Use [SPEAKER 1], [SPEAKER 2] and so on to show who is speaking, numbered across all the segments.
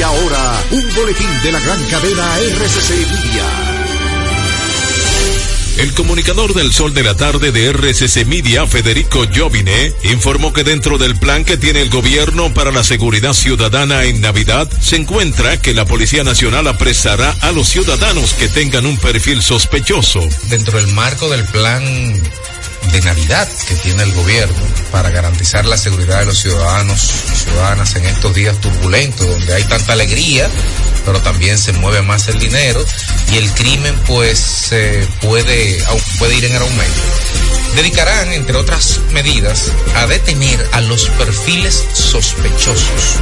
[SPEAKER 1] Y ahora, un boletín de la gran cadena RCC Media.
[SPEAKER 2] El comunicador del Sol de la Tarde de RCC Media, Federico Jovine, informó que dentro del plan que tiene el gobierno para la seguridad ciudadana en Navidad, se encuentra que la Policía Nacional apresará a los ciudadanos que tengan un perfil sospechoso.
[SPEAKER 3] Dentro del marco del plan de Navidad que tiene el gobierno para garantizar la seguridad de los ciudadanos y ciudadanas en estos días turbulentos, donde hay tanta alegría, pero también se mueve más el dinero y el crimen pues puede, puede ir en aumento. Dedicarán, entre otras medidas, a detener a los perfiles sospechosos.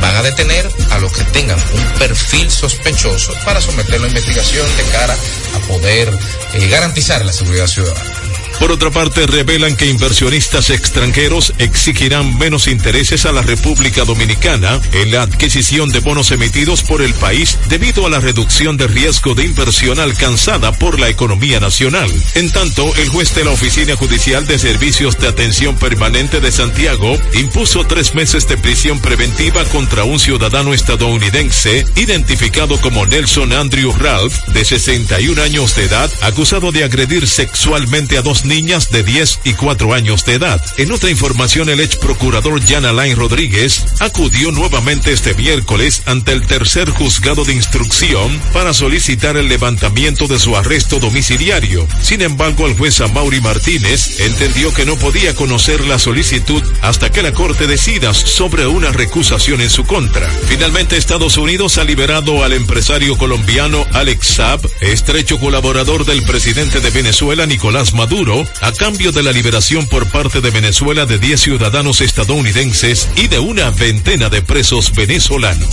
[SPEAKER 3] Van a detener a los que tengan un perfil sospechoso para someterlo a investigación de cara a poder eh, garantizar la seguridad ciudadana.
[SPEAKER 2] Por otra parte, revelan que inversionistas extranjeros exigirán menos intereses a la República Dominicana en la adquisición de bonos emitidos por el país debido a la reducción de riesgo de inversión alcanzada por la economía nacional. En tanto, el juez de la Oficina Judicial de Servicios de Atención Permanente de Santiago impuso tres meses de prisión preventiva contra un ciudadano estadounidense identificado como Nelson Andrew Ralph, de 61 años de edad, acusado de agredir sexualmente a dos niñas de 10 y 4 años de edad. En otra información, el ex procurador Jan Alain Rodríguez acudió nuevamente este miércoles ante el tercer juzgado de instrucción para solicitar el levantamiento de su arresto domiciliario. Sin embargo, el juez Amaury Martínez entendió que no podía conocer la solicitud hasta que la corte decida sobre una recusación en su contra. Finalmente, Estados Unidos ha liberado al empresario colombiano Alex Saab, estrecho colaborador del presidente de Venezuela Nicolás Maduro, a cambio de la liberación por parte de Venezuela de 10 ciudadanos estadounidenses y de una veintena de presos venezolanos.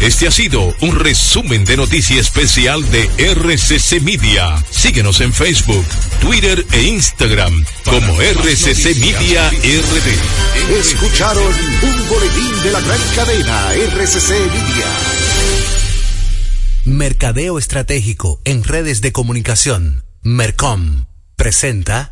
[SPEAKER 2] Este ha sido un resumen de noticia especial de RCC Media. Síguenos en Facebook, Twitter e Instagram como RCC Media RD.
[SPEAKER 1] Escucharon un boletín de la gran cadena RCC Media.
[SPEAKER 4] Mercadeo Estratégico en redes de comunicación. Mercom presenta.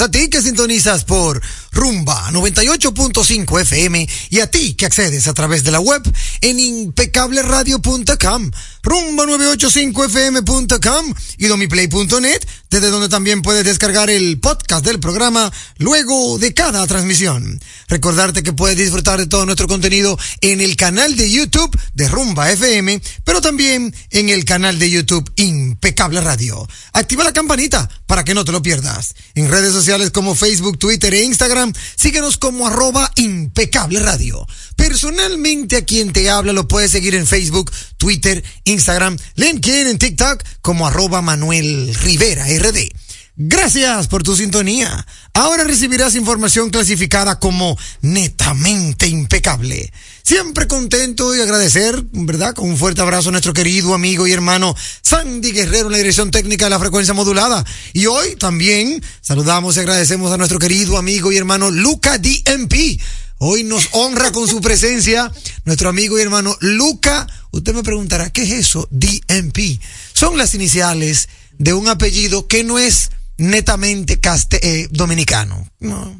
[SPEAKER 5] A ti que sintonizas por Rumba 98.5 FM y a ti que accedes a través de la web en impecableradio.com, rumba985fm.com y domiplay.net, desde donde también puedes descargar el podcast del programa luego de cada transmisión. Recordarte que puedes disfrutar de todo nuestro contenido en el canal de YouTube de Rumba FM, pero también en el canal de YouTube Impecable Radio. Activa la campanita para que no te lo pierdas. En redes sociales como Facebook, Twitter e Instagram, síguenos como arroba impecable radio. Personalmente a quien te lo puedes seguir en Facebook, Twitter, Instagram, LinkedIn, en TikTok como arroba Manuel Rivera RD. Gracias por tu sintonía. Ahora recibirás información clasificada como netamente impecable. Siempre contento y agradecer, ¿verdad? Con un fuerte abrazo a nuestro querido amigo y hermano Sandy Guerrero en la dirección técnica de la frecuencia modulada. Y hoy también saludamos y agradecemos a nuestro querido amigo y hermano Luca DMP. Hoy nos honra con su presencia nuestro amigo y hermano Luca. Usted me preguntará, ¿qué es eso? DMP. Son las iniciales de un apellido que no es netamente caste, eh, dominicano. No.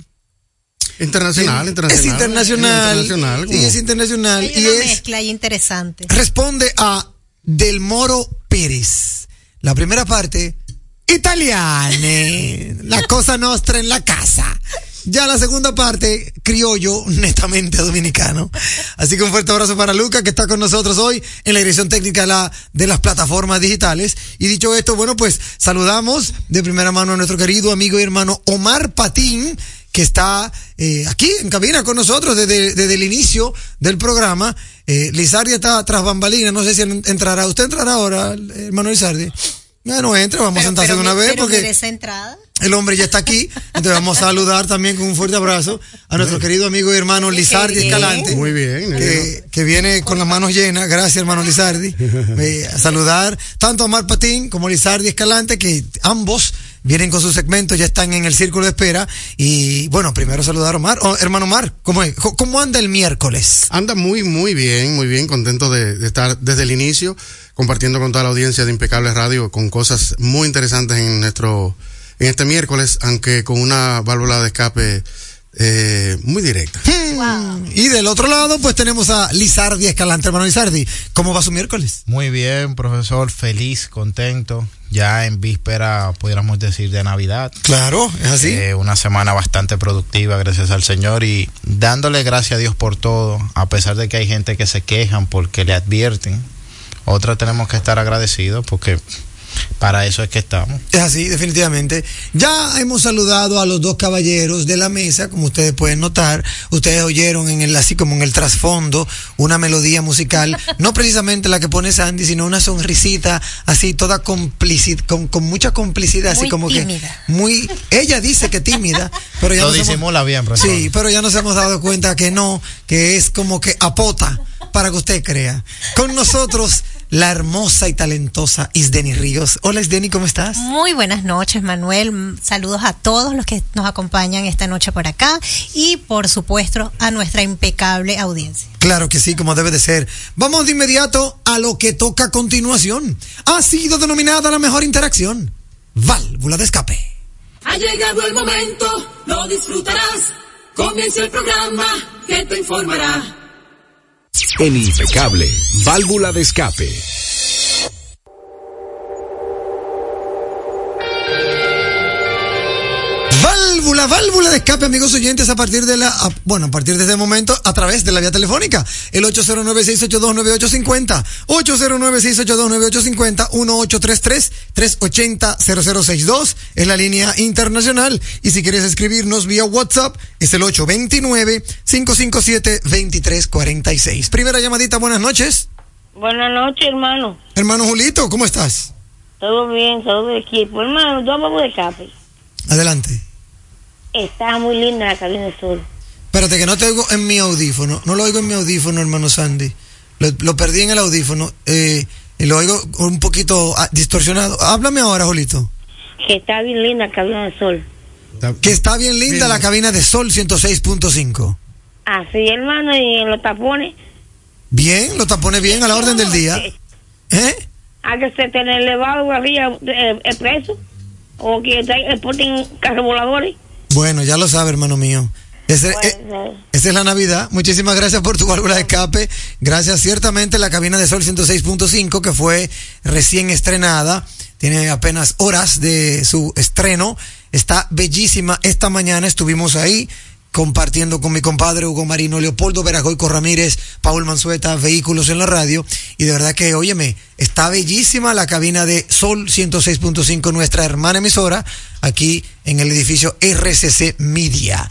[SPEAKER 6] Internacional, internacional.
[SPEAKER 5] Es internacional.
[SPEAKER 6] internacional
[SPEAKER 5] sí, es internacional.
[SPEAKER 7] Hay
[SPEAKER 5] y
[SPEAKER 7] una
[SPEAKER 5] es,
[SPEAKER 7] mezcla ahí interesante.
[SPEAKER 5] responde a Del Moro Pérez. La primera parte, italiane. La cosa nostra en la casa. Ya la segunda parte, criollo, netamente dominicano. Así que un fuerte abrazo para Luca, que está con nosotros hoy en la dirección técnica de, la, de las plataformas digitales. Y dicho esto, bueno, pues saludamos de primera mano a nuestro querido amigo y hermano Omar Patín, que está eh, aquí en cabina con nosotros desde, desde el inicio del programa. Eh, Lizardi está tras bambalina, no sé si entrará. ¿Usted entrará ahora, hermano Lizardi? Ya no entra, vamos a sentarse de una vez
[SPEAKER 7] pero
[SPEAKER 5] porque
[SPEAKER 7] entrada.
[SPEAKER 5] el hombre ya está aquí. Entonces vamos a saludar también con un fuerte abrazo a nuestro querido amigo y hermano Lizardi. Escalante.
[SPEAKER 6] Muy bien.
[SPEAKER 5] Que, que viene con las manos llenas. Gracias, hermano Lizardi. Eh, a saludar tanto a Mar Patín como a Lizardi Escalante, que ambos vienen con sus segmentos, ya están en el círculo de espera. Y bueno, primero saludar a Omar. Oh, hermano Omar, ¿cómo, es? ¿Cómo- ¿cómo anda el miércoles?
[SPEAKER 6] Anda muy, muy bien, muy bien, contento de, de estar desde el inicio compartiendo con toda la audiencia de Impecable Radio con cosas muy interesantes en nuestro, en este miércoles, aunque con una válvula de escape eh, muy directa.
[SPEAKER 5] Y del otro lado, pues tenemos a Lizardi Escalante, hermano Lizardi. ¿Cómo va su miércoles?
[SPEAKER 8] Muy bien, profesor, feliz, contento. Ya en víspera, pudiéramos decir, de Navidad.
[SPEAKER 5] Claro, es así.
[SPEAKER 8] Eh, una semana bastante productiva, gracias al Señor, y dándole gracias a Dios por todo, a pesar de que hay gente que se quejan porque le advierten. Otras tenemos que estar agradecidos porque para eso es que estamos.
[SPEAKER 5] Es así, definitivamente. Ya hemos saludado a los dos caballeros de la mesa, como ustedes pueden notar. Ustedes oyeron en el, así como en el trasfondo, una melodía musical, no precisamente la que pone Sandy, sino una sonrisita así, toda complicid, con, con mucha complicidad, así
[SPEAKER 7] Muy
[SPEAKER 5] como
[SPEAKER 7] tímida.
[SPEAKER 5] que muy, ella dice que tímida, pero ya
[SPEAKER 8] Lo
[SPEAKER 5] nos hemos-
[SPEAKER 8] disimula bien, profesor.
[SPEAKER 5] Sí, pero ya nos hemos dado cuenta que no, que es como que apota para que usted crea. Con nosotros, la hermosa y talentosa Isdeni Ríos. Hola Isdeni, ¿cómo estás?
[SPEAKER 7] Muy buenas noches, Manuel. Saludos a todos los que nos acompañan esta noche por acá y, por supuesto, a nuestra impecable audiencia.
[SPEAKER 5] Claro que sí, como debe de ser. Vamos de inmediato a lo que toca a continuación. Ha sido denominada la mejor interacción. Válvula de escape.
[SPEAKER 9] Ha llegado el momento, lo disfrutarás. Comienza el programa que te informará.
[SPEAKER 1] En Impecable, válvula de escape.
[SPEAKER 5] Válvula, válvula de escape, amigos oyentes, a partir de la, a- bueno, a partir de este momento, a través de la vía telefónica, el 809-682-9850, 809-682-9850, 1833-380-0062, es la línea internacional, y si quieres escribirnos vía WhatsApp, es el 829-557-2346. Primera llamadita, buenas noches.
[SPEAKER 10] Buenas noches, hermano.
[SPEAKER 5] Hermano Julito, ¿cómo estás?
[SPEAKER 10] Todo bien, saludos de equipo. Hermano, dos vamos de escape.
[SPEAKER 5] Adelante.
[SPEAKER 10] Está muy linda la cabina de sol.
[SPEAKER 5] Espérate, que no te oigo en mi audífono. No lo oigo en mi audífono, hermano Sandy. Lo, lo perdí en el audífono. Eh, y lo oigo un poquito ah, distorsionado. Háblame ahora, Jolito.
[SPEAKER 10] Que está bien linda la cabina de sol.
[SPEAKER 5] Que está bien linda la cabina de Sol 106.5.
[SPEAKER 10] Así, hermano, y en los tapones.
[SPEAKER 5] Bien, lo tapone bien a la orden del día. ¿Eh?
[SPEAKER 10] A hay que se tener elevado arriba eh, el preso o que exporten carros voladores.
[SPEAKER 5] Bueno, ya lo sabe, hermano mío. Ese- eh, esa es la Navidad. Muchísimas gracias por tu válvula de escape. Gracias ciertamente la cabina de Sol 106.5 que fue recién estrenada. Tiene apenas horas de su estreno. Está bellísima. Esta mañana estuvimos ahí compartiendo con mi compadre Hugo Marino, Leopoldo Veragoico Ramírez, Paul Manzueta, Vehículos en la Radio. Y de verdad que, óyeme, está bellísima la cabina de Sol 106.5, nuestra hermana emisora, aquí en el edificio RCC Media.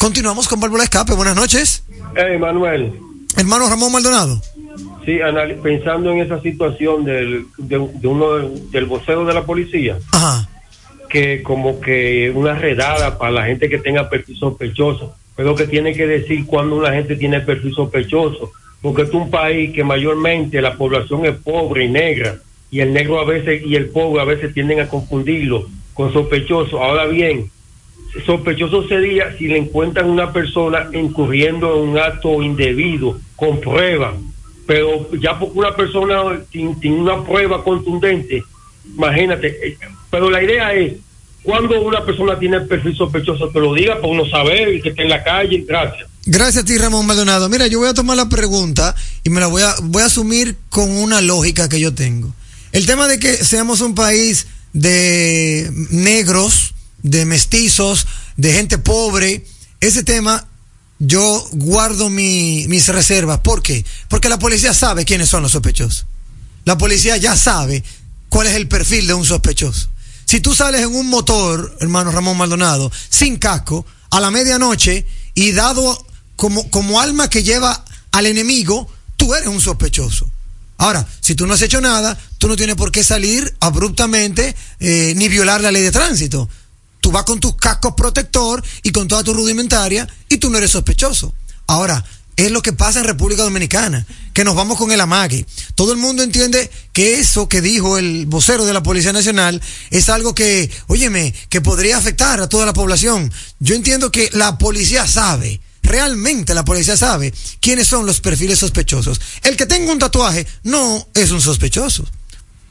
[SPEAKER 5] Continuamos con válvula escape. Buenas noches.
[SPEAKER 11] Hey, Manuel,
[SPEAKER 5] Hermano Ramón Maldonado.
[SPEAKER 11] sí, pensando en esa situación del, de, de uno del, del vocero de la policía,
[SPEAKER 5] Ajá.
[SPEAKER 11] Que como que una redada para la gente que tenga perfil sospechoso, pero que tiene que decir cuando una gente tiene perfil sospechoso, porque es un país que mayormente la población es pobre y negra, y el negro a veces y el pobre a veces tienden a confundirlo con sospechoso. Ahora bien, sospechoso sería si le encuentran una persona incurriendo en un acto indebido con prueba, pero ya porque una persona sin, sin una prueba contundente, imagínate, eh, pero la idea es cuando una persona tiene perfil sospechoso que lo diga para uno saber y que esté en la calle, gracias.
[SPEAKER 5] Gracias a ti, Ramón Maldonado. Mira, yo voy a tomar la pregunta y me la voy a, voy a asumir con una lógica que yo tengo. El tema de que seamos un país de negros, de mestizos, de gente pobre, ese tema yo guardo mi- mis reservas. ¿Por qué? Porque la policía sabe quiénes son los sospechosos. La policía ya sabe cuál es el perfil de un sospechoso. Si tú sales en un motor, hermano Ramón Maldonado, sin casco, a la medianoche y dado como, como alma que lleva al enemigo, tú eres un sospechoso. Ahora, si tú no has hecho nada, tú no tienes por qué salir abruptamente eh, ni violar la ley de tránsito. Tú vas con tus cascos protector y con toda tu rudimentaria y tú no eres sospechoso. Ahora, es lo que pasa en República Dominicana, que nos vamos con el amague. Todo el mundo entiende que eso que dijo el vocero de la Policía Nacional es algo que, óyeme, que podría afectar a toda la población. Yo entiendo que la policía sabe, realmente la policía sabe quiénes son los perfiles sospechosos. El que tenga un tatuaje no es un sospechoso.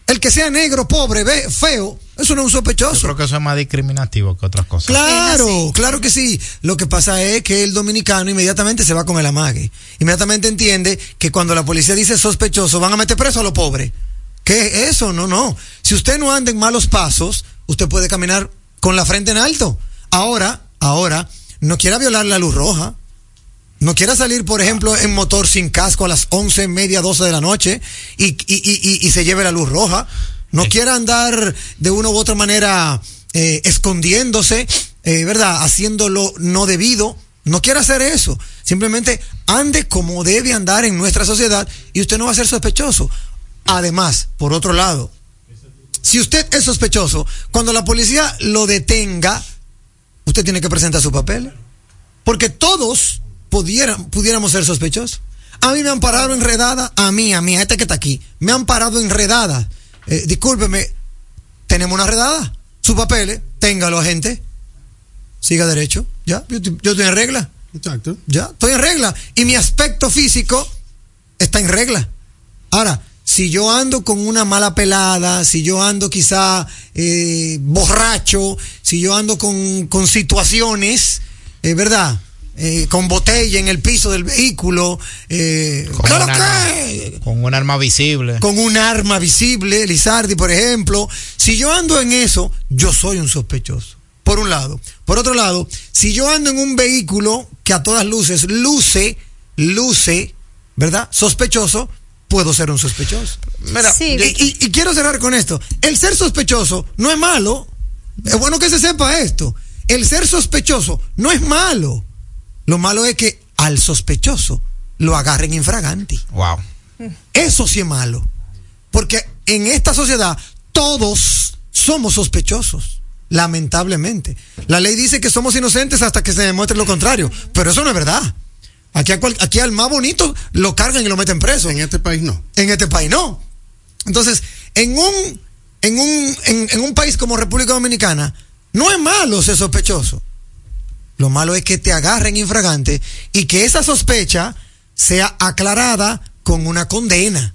[SPEAKER 5] El que sea negro, pobre, ve- feo, eso no es un
[SPEAKER 8] Yo
[SPEAKER 5] sospechoso.
[SPEAKER 8] creo que eso es más discriminativo que otras cosas.
[SPEAKER 5] Claro, claro que sí. Lo que pasa es que el dominicano inmediatamente se va con el amague. Inmediatamente entiende que cuando la policía dice sospechoso, van a meter preso a los pobres. ¿Qué es eso? No, no. Si usted no anda en malos pasos, usted puede caminar con la frente en alto. Ahora, ahora, no quiera violar la luz roja. No quiera salir, por ejemplo, en motor sin casco a las once, media, doce de la noche y, y- y- y- se lleve la luz roja. No quiera andar de una u otra manera eh, escondiéndose, eh, ¿verdad? Haciéndolo no debido. No quiera hacer eso. Simplemente ande como debe andar en nuestra sociedad y usted no va a ser sospechoso. Además, por otro lado, si usted es sospechoso, cuando la policía lo detenga, usted tiene que presentar su papel. Porque todos pudieran, pudiéramos ser sospechosos. A mí me han parado enredada, a mí, a mí, a este que está aquí, me han parado enredada. Eh, discúlpeme, tenemos una redada. Sus papeles, téngalo, agente. Siga derecho. Ya, yo, estoy- yo estoy en regla.
[SPEAKER 6] Exacto.
[SPEAKER 5] Ya, estoy en regla. Y mi aspecto físico está en regla. Ahora, si yo ando con una mala pelada, si yo ando quizá eh, borracho, si yo ando con, con situaciones, eh, ¿verdad? Eh, con botella en el piso del vehículo, eh,
[SPEAKER 8] Con, arma, con un arma visible.
[SPEAKER 5] con un arma visible, Lizardi, por ejemplo. Si yo ando en eso, yo soy un sospechoso. Por un lado. Por otro lado, si yo ando en un vehículo que a todas luces luce, luce, ¿verdad? Sospechoso, puedo ser un sospechoso.
[SPEAKER 8] Mira,
[SPEAKER 7] Sí.
[SPEAKER 5] Y, y- y quiero cerrar con esto. El ser sospechoso no es malo. Es bueno que se sepa esto. El ser sospechoso no es malo. Lo malo es que al sospechoso lo agarren infraganti.
[SPEAKER 8] Wow.
[SPEAKER 5] Eso sí es malo. Porque en esta sociedad todos somos sospechosos. Lamentablemente. La ley dice que somos inocentes hasta que se demuestre lo contrario. Pero eso no es verdad. Aquí, a cual- aquí al más bonito lo cargan y lo meten preso.
[SPEAKER 6] En este país no.
[SPEAKER 5] En este país no. Entonces, en un, en un, en, en un país como República Dominicana, no es malo ser sospechoso. Lo malo es que te agarren infragante y que esa sospecha sea aclarada con una condena.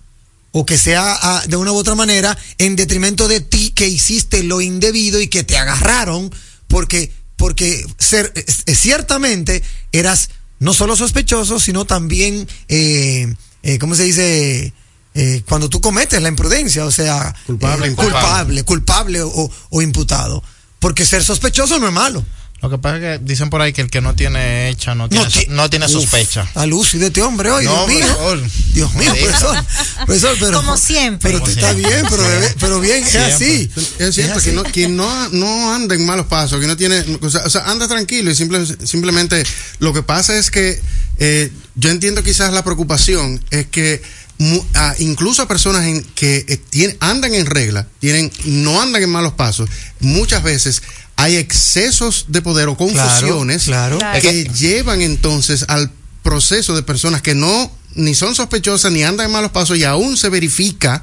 [SPEAKER 5] o que sea ah, de una u otra manera en detrimento de ti que hiciste lo indebido y que te agarraron porque porque ser, eh, ciertamente eras no solo sospechoso sino también eh, eh, cómo se dice eh, cuando tú cometes la imprudencia o sea
[SPEAKER 6] Culpable,
[SPEAKER 5] eh,
[SPEAKER 6] imputado.
[SPEAKER 5] culpable culpable o, o imputado porque ser sospechoso no es malo
[SPEAKER 8] Lo que pasa es que dicen por ahí que el que no tiene hecha no tiene,
[SPEAKER 5] ti-
[SPEAKER 8] no tiene
[SPEAKER 5] Uf,
[SPEAKER 8] sospecha.
[SPEAKER 5] A luz de este hombre hoy,
[SPEAKER 8] No,
[SPEAKER 5] Dios mío.
[SPEAKER 8] profesor.
[SPEAKER 5] Dios mío, profesor. Profesor, pero,
[SPEAKER 7] Como siempre.
[SPEAKER 5] Pero te está bien, pero, debe- pero bien, es así.
[SPEAKER 6] Es cierto
[SPEAKER 5] Es
[SPEAKER 6] que no, quien no, no anda en malos pasos, que no tiene, o sea, o sea, anda tranquilo y simple- simplemente lo que pasa es que eh, yo entiendo quizás la preocupación es que mu- a- incluso a personas en que eh, tienen- andan en regla, tienen, no andan en malos pasos, muchas veces hay excesos de poder o confusiones
[SPEAKER 5] claro.
[SPEAKER 7] Claro.
[SPEAKER 6] que llevan entonces al proceso de personas que no ni son sospechosas ni andan en malos pasos y aún se verifica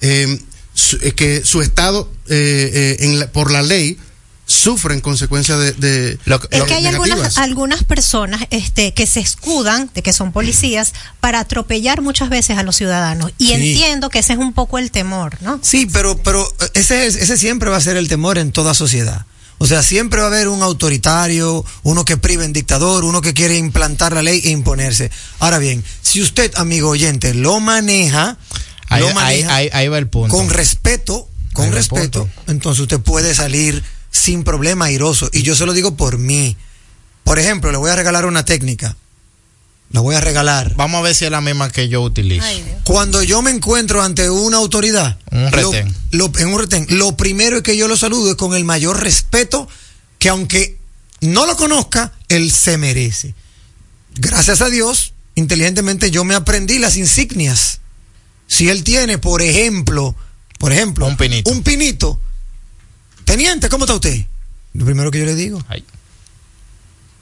[SPEAKER 6] eh, su- eh, que su estado eh, eh, en la- por la ley sufren consecuencias de, de-
[SPEAKER 8] Lo que-
[SPEAKER 7] Es
[SPEAKER 8] lo
[SPEAKER 7] que hay
[SPEAKER 6] negativas.
[SPEAKER 7] algunas, algunas personas este, que se escudan de que son policías para atropellar muchas veces a los ciudadanos. Y
[SPEAKER 5] Sí.
[SPEAKER 7] entiendo que ese es un poco el temor, ¿no?
[SPEAKER 5] Sí, pero, pero ese, es- ese siempre va a ser el temor en toda sociedad. O sea, siempre va a haber un autoritario, uno que priva en dictador, uno que quiere implantar la ley e imponerse. Ahora bien, si usted, amigo oyente, lo maneja,
[SPEAKER 8] Ahí,
[SPEAKER 5] lo maneja
[SPEAKER 8] ahí- ahí va el punto.
[SPEAKER 5] con respeto, con respeto, entonces usted puede salir sin problema airoso. Y yo se lo digo por mí. Por ejemplo, le voy a regalar una técnica. La voy a regalar.
[SPEAKER 8] Vamos a ver si es la misma que yo utilizo.
[SPEAKER 7] Ay.
[SPEAKER 5] Cuando yo me encuentro ante una autoridad,
[SPEAKER 8] Un
[SPEAKER 5] lo-
[SPEAKER 8] retén.
[SPEAKER 5] lo- en un retén, lo primero es que yo lo saludo es con el mayor respeto que aunque no lo conozca, él se merece. Gracias a Dios, inteligentemente yo me aprendí las insignias. Si él tiene, por ejemplo, por ejemplo,
[SPEAKER 8] Un pinito.
[SPEAKER 5] un pinito, teniente, ¿cómo está usted? Lo primero que yo le digo.
[SPEAKER 8] Ay.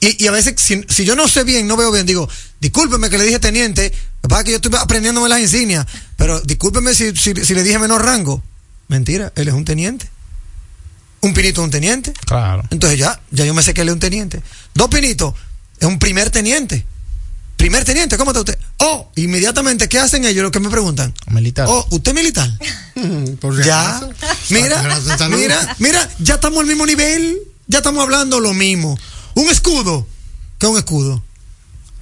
[SPEAKER 5] Y, y a veces, si, si yo no sé bien, no veo bien, digo, discúlpeme que le dije teniente, lo que pasa es que yo estoy aprendiéndome las insignias, pero discúlpeme si, si, si le dije menor rango. Mentira, él es un teniente. Un pinito es un teniente.
[SPEAKER 8] Claro.
[SPEAKER 5] Entonces ya, ya yo me sé que él es un teniente. Dos pinitos, es un primer teniente. Primer teniente, ¿cómo está usted? Oh, inmediatamente, ¿qué hacen ellos? Lo que me preguntan.
[SPEAKER 8] Militar.
[SPEAKER 5] Oh, ¿usted es militar?
[SPEAKER 6] por
[SPEAKER 5] Ya. Mira, mira, mira, ya estamos al mismo nivel. Ya estamos hablando lo mismo. Un escudo. ¿Qué es un escudo?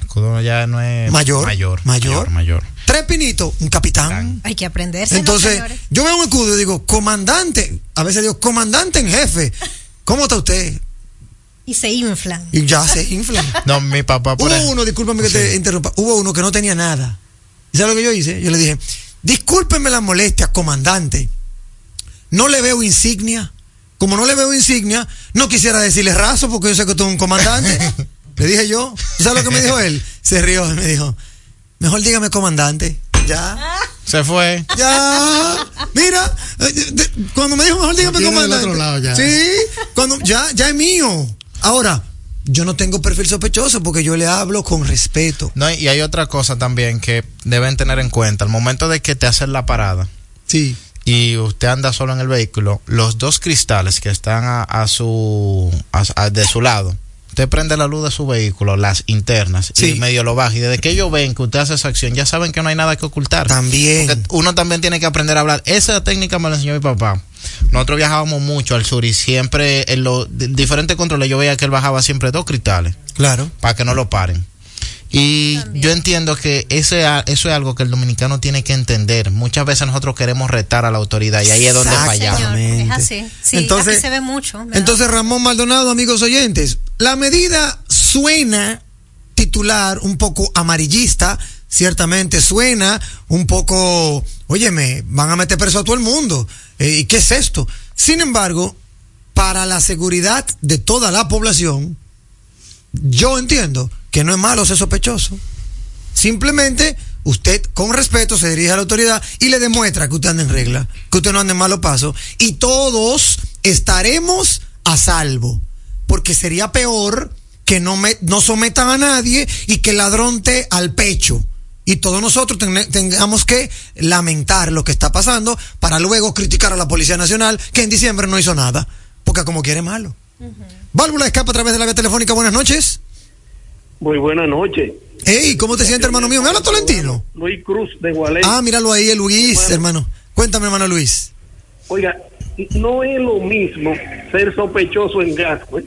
[SPEAKER 8] Escudo ya no es
[SPEAKER 5] Mayor.
[SPEAKER 8] Mayor.
[SPEAKER 5] Mayor.
[SPEAKER 8] Mayor.
[SPEAKER 5] Tres pinitos, un capitán.
[SPEAKER 7] Hay que aprenderse. ¿no,
[SPEAKER 5] Entonces, yo veo un escudo y digo, comandante. A veces digo, comandante en jefe. ¿Cómo está usted?
[SPEAKER 7] Y se inflan.
[SPEAKER 5] Y ya se inflan.
[SPEAKER 8] No, mi papá por
[SPEAKER 5] Hubo uno, discúlpame que te interrumpa, hubo uno que no tenía nada. ¿Y sabes lo que yo hice? Yo le dije, discúlpeme la molestia, comandante. No le veo insignia. Como no le veo insignia, no quisiera decirle raso porque yo sé que tú eres un comandante. le dije yo. ¿Y ¿Sabes lo que me dijo él? Se rió y me dijo, mejor dígame comandante. Ya.
[SPEAKER 8] Se fue.
[SPEAKER 5] Ya, mira, eh, cuando me dijo mejor dígame comandante.
[SPEAKER 6] otro lado ya.
[SPEAKER 5] Sí, cuando ya, ya es mío. Ahora, yo no tengo perfil sospechoso porque yo le hablo con respeto.
[SPEAKER 8] No, y hay otra cosa también que deben tener en cuenta. Al momento de que te hacen la parada
[SPEAKER 5] Sí.
[SPEAKER 8] Y usted anda solo en el vehículo, los dos cristales que están a, a su a- a- de su lado, usted prende la luz de su vehículo, las internas,
[SPEAKER 5] Sí.
[SPEAKER 8] y medio lo baja. Y desde que ellos ven que usted hace esa acción, ya saben que no hay nada que ocultar.
[SPEAKER 5] También.
[SPEAKER 8] Porque uno también tiene que aprender a hablar. Esa técnica me la enseñó mi papá. Nosotros viajábamos mucho al sur y siempre en los di- diferentes controles yo veía que él bajaba siempre dos cristales
[SPEAKER 5] Claro.
[SPEAKER 8] para que no lo paren. Y yo entiendo que ese, eso es algo que el dominicano tiene que entender. Muchas veces nosotros queremos retar a la autoridad y ahí es donde fallamos.
[SPEAKER 7] Señor, es
[SPEAKER 5] Exactamente.
[SPEAKER 7] así. Sí,
[SPEAKER 5] Entonces-
[SPEAKER 7] aquí se ve mucho. ¿verdad?
[SPEAKER 5] Entonces, Ramón Maldonado, amigos oyentes, la medida suena titular un poco amarillista, ciertamente suena un poco, óyeme, van a meter preso a todo el mundo. Eh, ¿Y qué es esto? Sin embargo, para la seguridad de toda la población, yo entiendo que no es malo ser sospechoso. Simplemente usted con respeto se dirige a la autoridad y le demuestra que usted anda en regla, que usted no anda en malo paso y todos estaremos a salvo. Porque sería peor que no, me- no sometan a nadie y que el ladrón te al pecho. Y todos nosotros ten- tengamos que lamentar lo que está pasando para luego criticar a la Policía Nacional que en diciembre no hizo nada. Porque como quiere malo. Válvula de escape a través de la vía telefónica. Buenas noches.
[SPEAKER 12] Muy buenas noches.
[SPEAKER 5] Ey, ¿cómo te sientes, hermano mío? ¿Me habla Tolentino?
[SPEAKER 12] Luis Cruz de Gualey.
[SPEAKER 5] Ah, míralo ahí, el Luis, hermano. Cuéntame, hermano Luis.
[SPEAKER 12] Oiga, no es lo mismo ser sospechoso en Gasco, ¿eh?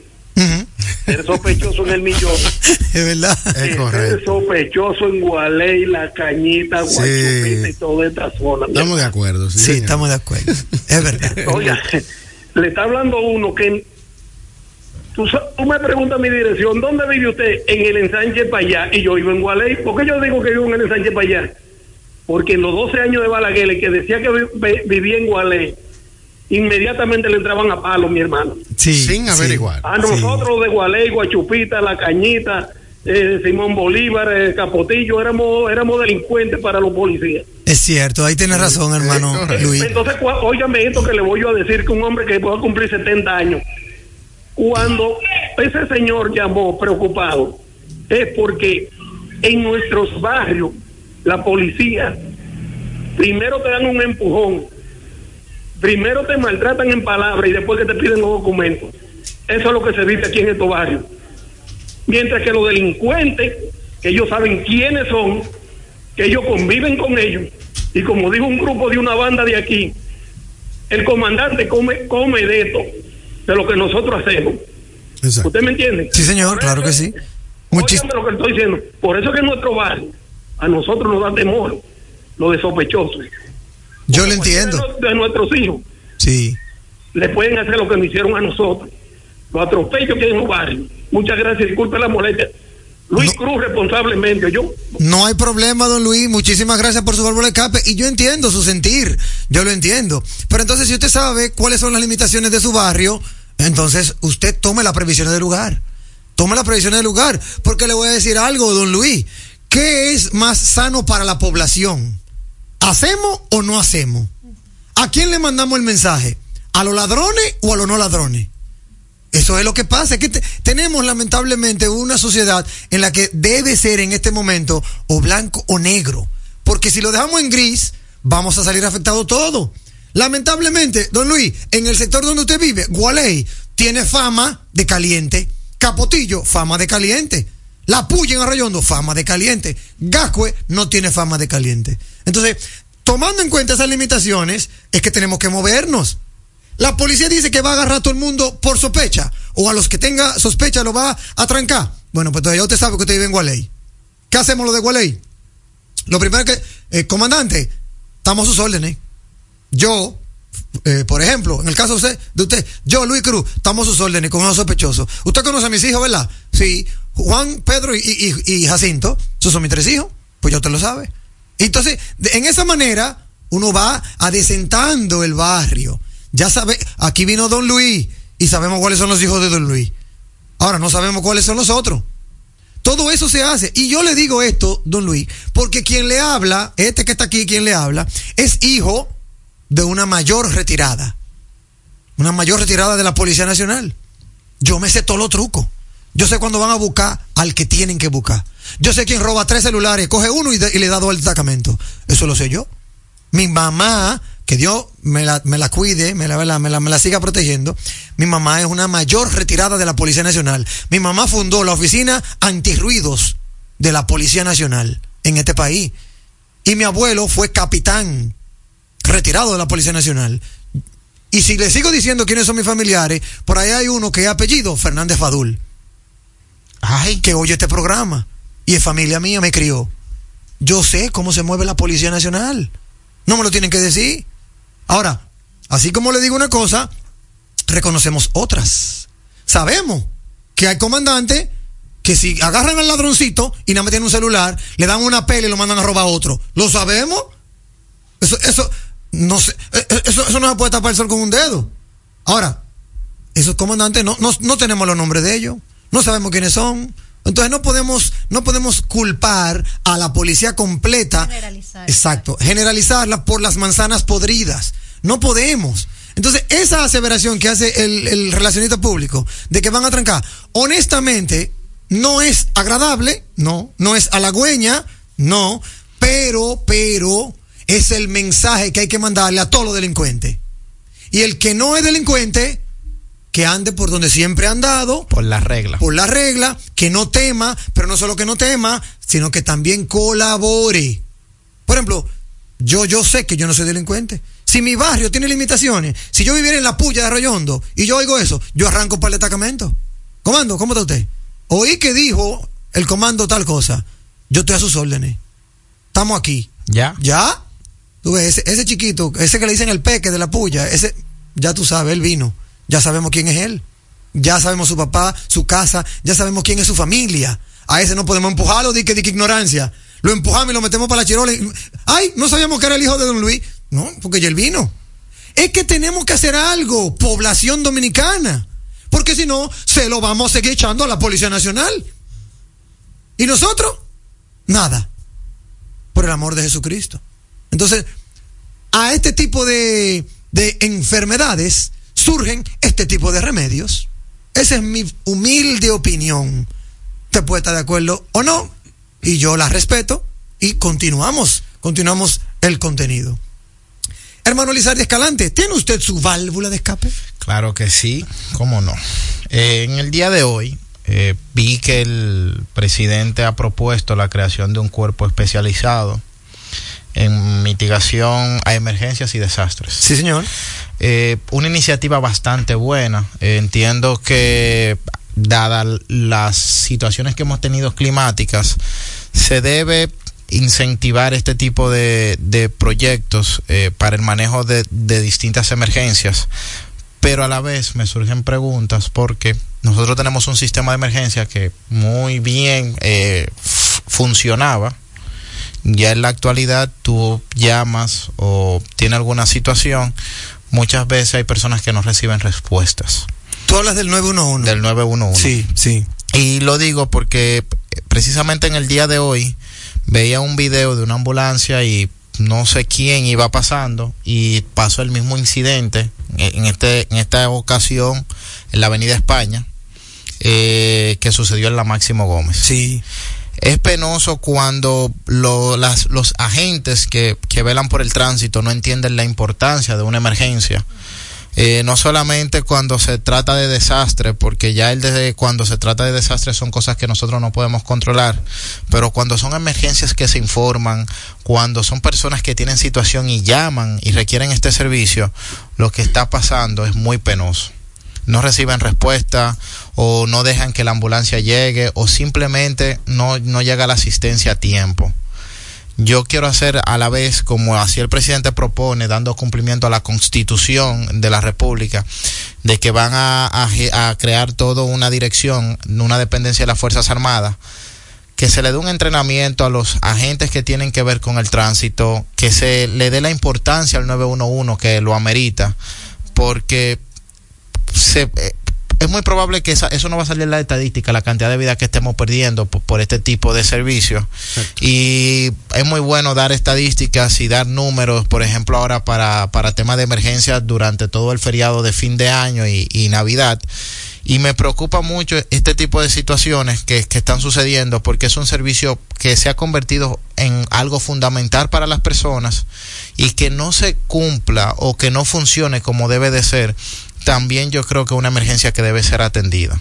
[SPEAKER 12] ser sospechoso en el millón.
[SPEAKER 5] Es verdad.
[SPEAKER 12] que ser sospechoso en Gualey, La Cañita, Guachupita y toda esta zona.
[SPEAKER 6] Estamos de acuerdo. Sí,
[SPEAKER 5] Sí, estamos de acuerdo. Es verdad.
[SPEAKER 12] Oiga, le está hablando uno que tú, me preguntas mi dirección, ¿dónde vive usted? En el ensanche para allá y yo vivo en Gualey. ¿Por qué yo digo que vivo en el ensanche para allá? Porque en los 12 años de Balaguer, el que decía que vi- vi- vivía en Gualey, inmediatamente le entraban a palo, mi hermano.
[SPEAKER 5] Sí.
[SPEAKER 6] Sin averiguar.
[SPEAKER 12] A nosotros de Gualey, Guachupita, La Cañita, eh, Simón Bolívar, eh, Capotillo, éramos, éramos delincuentes para los policías.
[SPEAKER 5] Es cierto, ahí tienes razón, hermano Luis.
[SPEAKER 12] Entonces, óigame esto que le voy yo a decir que un hombre que va a cumplir 70 años, cuando ese señor llamó preocupado, es porque en nuestros barrios la policía primero te dan un empujón, primero te maltratan en palabras y después que te piden los documentos. Eso es lo que se dice aquí en estos barrios. Mientras que los delincuentes, que ellos saben quiénes son, que ellos conviven con ellos, y como dijo un grupo de una banda de aquí, el comandante come, come de esto, de lo que nosotros hacemos.
[SPEAKER 6] Exacto.
[SPEAKER 12] ¿Usted me entiende?
[SPEAKER 5] Sí, señor, claro que sí.
[SPEAKER 12] Óigame lo que estoy diciendo. Por eso que en nuestro barrio, a nosotros nos da temor lo de sospechosos.
[SPEAKER 5] Yo lo entiendo.
[SPEAKER 12] De, de nuestros hijos,
[SPEAKER 5] Sí.
[SPEAKER 12] le pueden hacer lo que nos hicieron a nosotros. Los atropellos que hay en los barrios. Muchas gracias, disculpe la molestia. Luis Cruz responsablemente, yo.
[SPEAKER 5] No hay problema, don Luis. Muchísimas gracias por su válvula de escape. Y yo entiendo su sentir. Yo lo entiendo. Pero entonces, si usted sabe cuáles son las limitaciones de su barrio, entonces usted tome las previsiones del lugar. Tome las previsiones del lugar. Porque le voy a decir algo, don Luis. ¿Qué es más sano para la población? ¿Hacemos o no hacemos? ¿A quién le mandamos el mensaje? ¿A los ladrones o a los no ladrones? Eso es lo que pasa, es que te- tenemos lamentablemente una sociedad en la que debe ser en este momento o blanco o negro, porque si lo dejamos en gris, vamos a salir afectados todos. Lamentablemente, don Luis, en el sector donde usted vive, Gualey tiene fama de caliente, Capotillo, fama de caliente, La Puya en Arroyondo, fama de caliente, Gascue no tiene fama de caliente. Entonces, tomando en cuenta esas limitaciones, es que tenemos que movernos. La policía dice que va a agarrar a todo el mundo por sospecha. O a los que tenga sospecha lo va a trancar. Bueno, pues todavía usted sabe que usted vive en Gualey. ¿Qué hacemos lo de Gualey? Lo primero que, eh, comandante, estamos a sus órdenes. Yo, eh, por ejemplo, en el caso de usted, yo, Luis Cruz, estamos a sus órdenes con unos sospechosos. Usted conoce a mis hijos, ¿verdad? Sí, Juan, Pedro y, Jacinto, esos son mis tres hijos, pues ya usted lo sabe. Entonces, de- en esa manera, uno va adesentando el barrio. Ya sabe, aquí vino Don Luis y sabemos cuáles son los hijos de Don Luis. Ahora no sabemos cuáles son los otros. Todo eso se hace. Y yo le digo esto, don Luis, porque quien le habla, este que está aquí, quien le habla, es hijo de una mayor retirada. Una mayor retirada de la Policía Nacional. Yo me sé todos los trucos. Yo sé cuándo van a buscar al que tienen que buscar. Yo sé quién roba tres celulares, coge uno y, le da dos al destacamento. Eso lo sé yo. Mi mamá, que Dios me la, me la cuide, me la, me la- me la- siga protegiendo. Mi mamá es una mayor retirada de la Policía Nacional. Mi mamá fundó la oficina antirruidos de la Policía Nacional en este país. Y mi abuelo fue capitán retirado de la Policía Nacional. Y si le sigo diciendo quiénes son mis familiares, por ahí hay uno que es apellido Fernández Fadul. Ay, que oye este programa. Y es familia mía, me crió. Yo sé cómo se mueve la Policía Nacional. No me lo tienen que decir. Ahora, así como le digo una cosa, reconocemos otras. Sabemos que hay comandantes que si agarran al ladroncito y nada más tienen un celular, le dan una pela y lo mandan a robar a otro. ¿Lo sabemos? Eso, eso, no sé, eh, eh, eso, eso no se puede tapar el sol con un dedo. Ahora, esos comandantes no, no, no tenemos los nombres de ellos, no sabemos quiénes son. Entonces no podemos, no podemos culpar a la policía completa.
[SPEAKER 7] Generalizar.
[SPEAKER 5] Exacto, generalizarla por las manzanas podridas. No podemos. Entonces, esa aseveración que hace el, el relacionista público de que van a trancar, honestamente, no es agradable, no, no es halagüeña, no, pero, pero, es el mensaje que hay que mandarle a todos los delincuentes. Y el que no es delincuente, que ande por donde siempre ha andado,
[SPEAKER 8] Por la regla.
[SPEAKER 5] por la regla, que no tema, pero no solo que no tema, sino que también colabore. Por ejemplo, yo, yo sé que yo no soy delincuente. Si mi barrio tiene limitaciones, si yo viviera en la puya de Arroyondo y yo oigo eso, yo arranco para el destacamento. Comando, ¿cómo está usted? Oí que dijo el comando tal cosa. Yo estoy a sus órdenes. Estamos aquí.
[SPEAKER 8] ¿Ya?
[SPEAKER 5] ¿Ya? Tú ves, ese, ese chiquito, ese que le dicen el peque de la puya, ese, ya tú sabes, él vino. Ya sabemos quién es él. Ya sabemos su papá, su casa, ya sabemos quién es su familia. A ese no podemos empujarlo, di que, di que ignorancia. Lo empujamos y lo metemos para la chirola. Ay, no sabíamos que era el hijo de don Luis. No, porque ya él vino. Es que tenemos que hacer algo, población dominicana. Porque si no, se lo vamos a seguir echando a la Policía Nacional. ¿Y nosotros? Nada. Por el amor de Jesucristo. Entonces, a este tipo de, de enfermedades surgen este tipo de remedios. Esa es mi humilde opinión. Te puede estar de acuerdo o no. Y yo la respeto. Y continuamos. Continuamos el contenido. Hermano Lizardi Escalante, ¿tiene usted su válvula de escape?
[SPEAKER 8] Claro que sí, cómo no. Eh, en el día de hoy eh, vi que el presidente ha propuesto la creación de un cuerpo especializado en mitigación a emergencias y desastres.
[SPEAKER 5] Sí, señor.
[SPEAKER 8] Eh, una iniciativa bastante buena. Eh, entiendo que, dadas las situaciones que hemos tenido climáticas, se debe incentivar este tipo de, de proyectos eh, para el manejo de, de distintas emergencias. Pero a la vez me surgen preguntas porque nosotros tenemos un sistema de emergencia que muy bien funcionaba. Ya en la actualidad tú llamas o tiene alguna situación, muchas veces hay personas que no reciben respuestas.
[SPEAKER 5] Tú hablas del 911.
[SPEAKER 8] Del 911.
[SPEAKER 5] Sí, sí.
[SPEAKER 8] Y lo digo porque precisamente en el día de hoy veía un video de una ambulancia y no sé quién iba pasando y pasó el mismo incidente en este en esta ocasión en la Avenida España eh, que sucedió en la Máximo Gómez.
[SPEAKER 5] Sí.
[SPEAKER 8] Es penoso cuando lo- los agentes que, que velan por el tránsito no entienden la importancia de una emergencia. Eh, no solamente cuando se trata de desastre, porque ya el cuando se trata de desastre son cosas que nosotros no podemos controlar, pero cuando son emergencias que se informan, cuando son personas que tienen situación y llaman y requieren este servicio, lo que está pasando es muy penoso no reciben respuesta o no dejan que la ambulancia llegue o simplemente no, no llega la asistencia a tiempo. Yo quiero hacer a la vez, como así el presidente propone, dando cumplimiento a la constitución de la República, de que van a, a, a crear toda una dirección, una dependencia de las Fuerzas Armadas, que se le dé un entrenamiento a los agentes que tienen que ver con el tránsito, que se le dé la importancia al 911 que lo amerita, porque se, eh, es muy probable que esa, eso no va a salir en la estadística, la cantidad de vidas que estemos perdiendo por, por este tipo de servicios. Y es muy bueno dar estadísticas y dar números, por ejemplo, ahora para, para temas de emergencia durante todo el feriado de fin de año y, y Navidad. Y me preocupa mucho este tipo de situaciones que, que están sucediendo porque es un servicio que se ha convertido en algo fundamental para las personas y que no se cumpla o que no funcione como debe de ser, también yo creo que es una emergencia que debe ser atendida.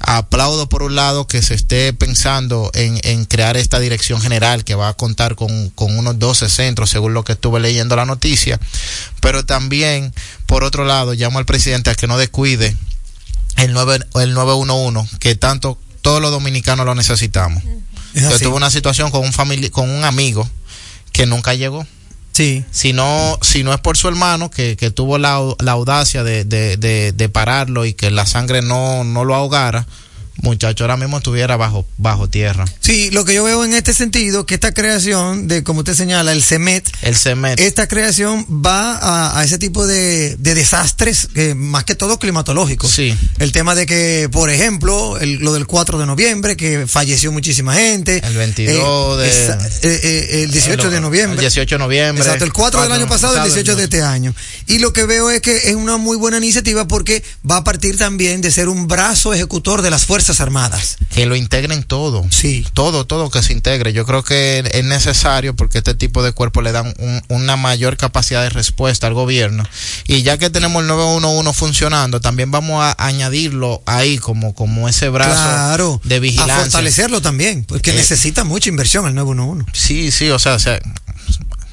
[SPEAKER 8] Aplaudo por un lado que se esté pensando en, en crear esta dirección general que va a contar con, con unos 12 centros, según lo que estuve leyendo la noticia, pero también, por otro lado, llamo al presidente a que no descuide el, 9, el 911, que tanto todos los dominicanos lo necesitamos. Yo tuve una situación con un con un amigo que nunca llegó.
[SPEAKER 5] Sí.
[SPEAKER 8] Si no, si no es por su hermano, que, que tuvo la, la audacia de, de, de, pararlo y que la sangre no, no lo ahogara, muchacho ahora mismo estuviera bajo, bajo tierra.
[SPEAKER 5] Sí, lo que yo veo en este sentido, que esta creación de, como usted señala, el CEMET,
[SPEAKER 8] El CEMET.
[SPEAKER 5] esta creación va a, a ese tipo de, de desastres, eh, más que todo climatológicos.
[SPEAKER 8] Sí.
[SPEAKER 5] El tema de que, por ejemplo, el- lo del 4 de noviembre, que falleció muchísima gente.
[SPEAKER 8] El 22 de-
[SPEAKER 5] esa- eh, eh, el 18
[SPEAKER 8] El-
[SPEAKER 5] de noviembre.
[SPEAKER 8] el 18 de noviembre.
[SPEAKER 5] Exacto, el 4 del año pasado, el 18 de este año. Y lo que veo es que es una muy buena iniciativa porque va a partir también de ser un brazo ejecutor de las Fuerzas Fuerzas Armadas.
[SPEAKER 8] Que lo integren todo.
[SPEAKER 5] Sí.
[SPEAKER 8] Todo, todo que se integre. Yo creo que es necesario porque este tipo de cuerpos le dan un- una mayor capacidad de respuesta al gobierno. Y ya que tenemos el 911 funcionando, también vamos a añadirlo ahí como, como ese brazo
[SPEAKER 5] Claro.
[SPEAKER 8] de
[SPEAKER 5] A
[SPEAKER 8] vigilancia.
[SPEAKER 5] fortalecerlo también, porque
[SPEAKER 8] Eh,
[SPEAKER 5] necesita mucha inversión el 911.
[SPEAKER 8] Sí, sí, o sea, se,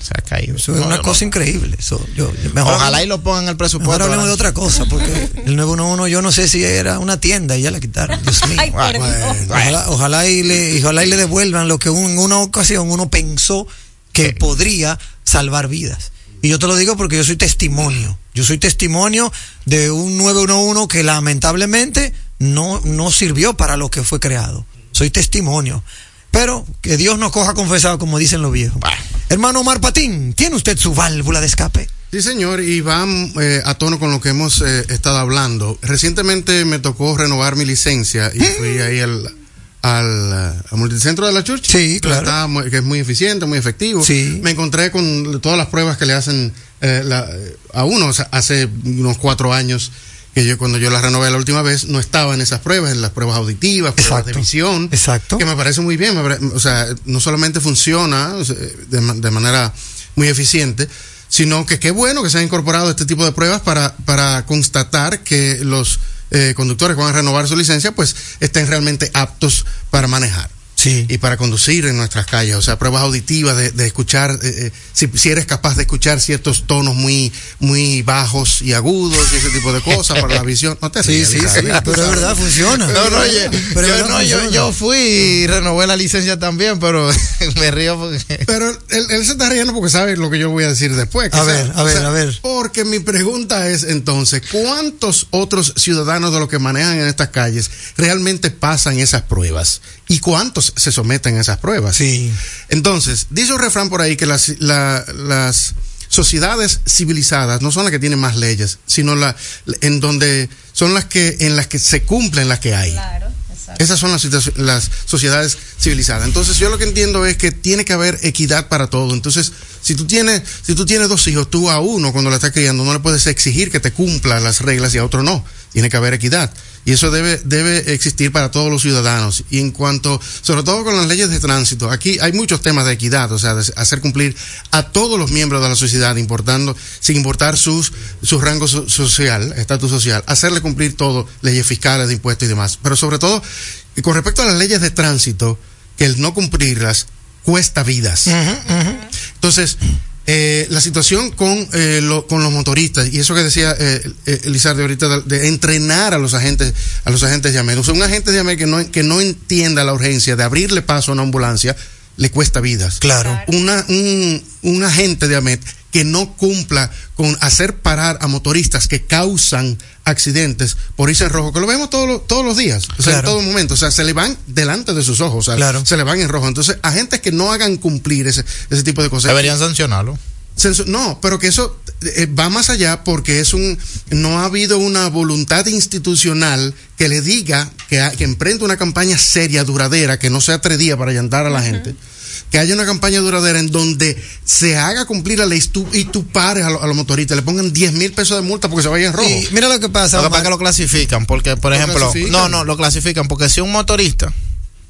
[SPEAKER 8] se ha caído.
[SPEAKER 5] Eso es
[SPEAKER 8] No,
[SPEAKER 5] una
[SPEAKER 8] no,
[SPEAKER 5] cosa
[SPEAKER 8] no.
[SPEAKER 5] increíble. Eso, yo, mejor
[SPEAKER 8] Ojalá y lo pongan el presupuesto.
[SPEAKER 5] Mejor hablemos de otra cosa, porque el 911 yo no sé si era una tienda y ya la quitaron. Dios mío.
[SPEAKER 7] Ay, por
[SPEAKER 5] Bueno,
[SPEAKER 7] Dios.
[SPEAKER 5] ojalá, ojalá y le, ojalá y le devuelvan lo que un- en una ocasión uno pensó que podría salvar vidas. Y yo te lo digo porque yo soy testimonio. Yo soy testimonio de un 911 que lamentablemente no, no sirvió para lo que fue creado. Soy testimonio. Pero que Dios nos coja confesado, como dicen los viejos. Hermano Omar Patín, ¿tiene usted su válvula de escape?
[SPEAKER 6] Sí, señor, y va eh, a tono con lo que hemos eh, estado hablando. Recientemente me tocó renovar mi licencia y fui ahí al, al, al multicentro de la Church.
[SPEAKER 5] Sí, claro.
[SPEAKER 6] Está muy- que es muy eficiente, muy efectivo.
[SPEAKER 5] Sí.
[SPEAKER 6] Me encontré con todas las pruebas que le hacen eh, la- a uno o sea, hace unos cuatro años. Que yo, cuando yo las renové la última vez, no estaba en esas pruebas, en las pruebas auditivas, pruebas de
[SPEAKER 5] Exacto.
[SPEAKER 6] visión.
[SPEAKER 5] Exacto.
[SPEAKER 6] Que me parece muy bien. o sea, no solamente funciona de, de manera muy eficiente, sino que qué bueno que se han incorporado este tipo de pruebas para, para constatar que los eh, conductores que van a renovar su licencia, pues estén realmente aptos para manejar.
[SPEAKER 5] Sí.
[SPEAKER 6] Y para conducir en nuestras calles, o sea, pruebas auditivas de, de escuchar, eh, eh, si, si eres capaz de escuchar ciertos tonos muy, muy bajos y agudos y ese tipo de cosas para la visión. No te
[SPEAKER 5] Sí, sí, sí,
[SPEAKER 6] tú
[SPEAKER 5] pero es verdad, funciona.
[SPEAKER 8] No, no, oye,
[SPEAKER 5] Pero
[SPEAKER 8] yo,
[SPEAKER 5] no
[SPEAKER 8] yo, yo fui y renové la licencia también, pero me río porque...
[SPEAKER 6] Pero él, él se está riendo porque sabe lo que yo voy a decir después.
[SPEAKER 5] A ver, a ver, a ver.
[SPEAKER 6] Porque mi pregunta es entonces, ¿cuántos otros ciudadanos de los que manejan en estas calles realmente pasan esas pruebas? ¿Y cuántos se someten a esas pruebas?
[SPEAKER 5] Sí.
[SPEAKER 6] Entonces, dice un refrán por ahí que las, la- las sociedades civilizadas no son las que tienen más leyes, sino la, en donde son las que, en las que se cumplen las que hay.
[SPEAKER 7] Claro, exacto.
[SPEAKER 6] Esas son las, las sociedades civilizadas. Entonces yo lo que entiendo es que tiene que haber equidad para todo. Entonces, si tú tienes, si tú tienes dos hijos, tú a uno cuando lo estás criando no le puedes exigir que te cumpla las reglas y a otro no. Tiene que haber equidad. Y eso debe, debe existir para todos los ciudadanos. Y en cuanto, sobre todo con las leyes de tránsito, aquí hay muchos temas de equidad, o sea, de hacer cumplir a todos los miembros de la sociedad, importando, sin importar sus, su rango so- social, estatus social, hacerle cumplir todo, leyes fiscales, de impuestos y demás. Pero sobre todo, y con respecto a las leyes de tránsito, que el no cumplirlas cuesta vidas. Entonces, eh, la situación con, eh, lo- con los motoristas, y eso que decía eh, eh, Elizardo ahorita, de, de entrenar a los agentes, a los agentes de AMED. O sea, un agente de AMED que no, que no entienda la urgencia de abrirle paso a una ambulancia, le cuesta vidas.
[SPEAKER 5] Claro.
[SPEAKER 6] Una, un, un agente de AMED que no cumpla con hacer parar a motoristas que causan accidentes por irse en rojo, que lo vemos todos los, todos los días, o sea, en todo momento, o sea, se le van delante de sus ojos, o sea,
[SPEAKER 5] Claro.
[SPEAKER 6] se le van en rojo. Entonces, agentes que no hagan cumplir ese, ese tipo de cosas.
[SPEAKER 8] Deberían sancionarlo.
[SPEAKER 6] No, pero que eso eh, va más allá porque es un no ha habido una voluntad institucional que le diga que, que emprenda una campaña seria, duradera, que no sea tres días para llantar a la gente. Que haya una campaña duradera en donde se haga cumplir la ley tú- y tú pares a, lo- a los motoristas, le pongan 10 mil pesos de multa porque se vaya en rojo.
[SPEAKER 5] Y mira lo que pasa.
[SPEAKER 8] Lo que pasa lo clasifican, porque, por
[SPEAKER 6] ¿Lo
[SPEAKER 8] ejemplo,
[SPEAKER 6] clasifican?
[SPEAKER 8] no, no, lo clasifican, porque si un motorista,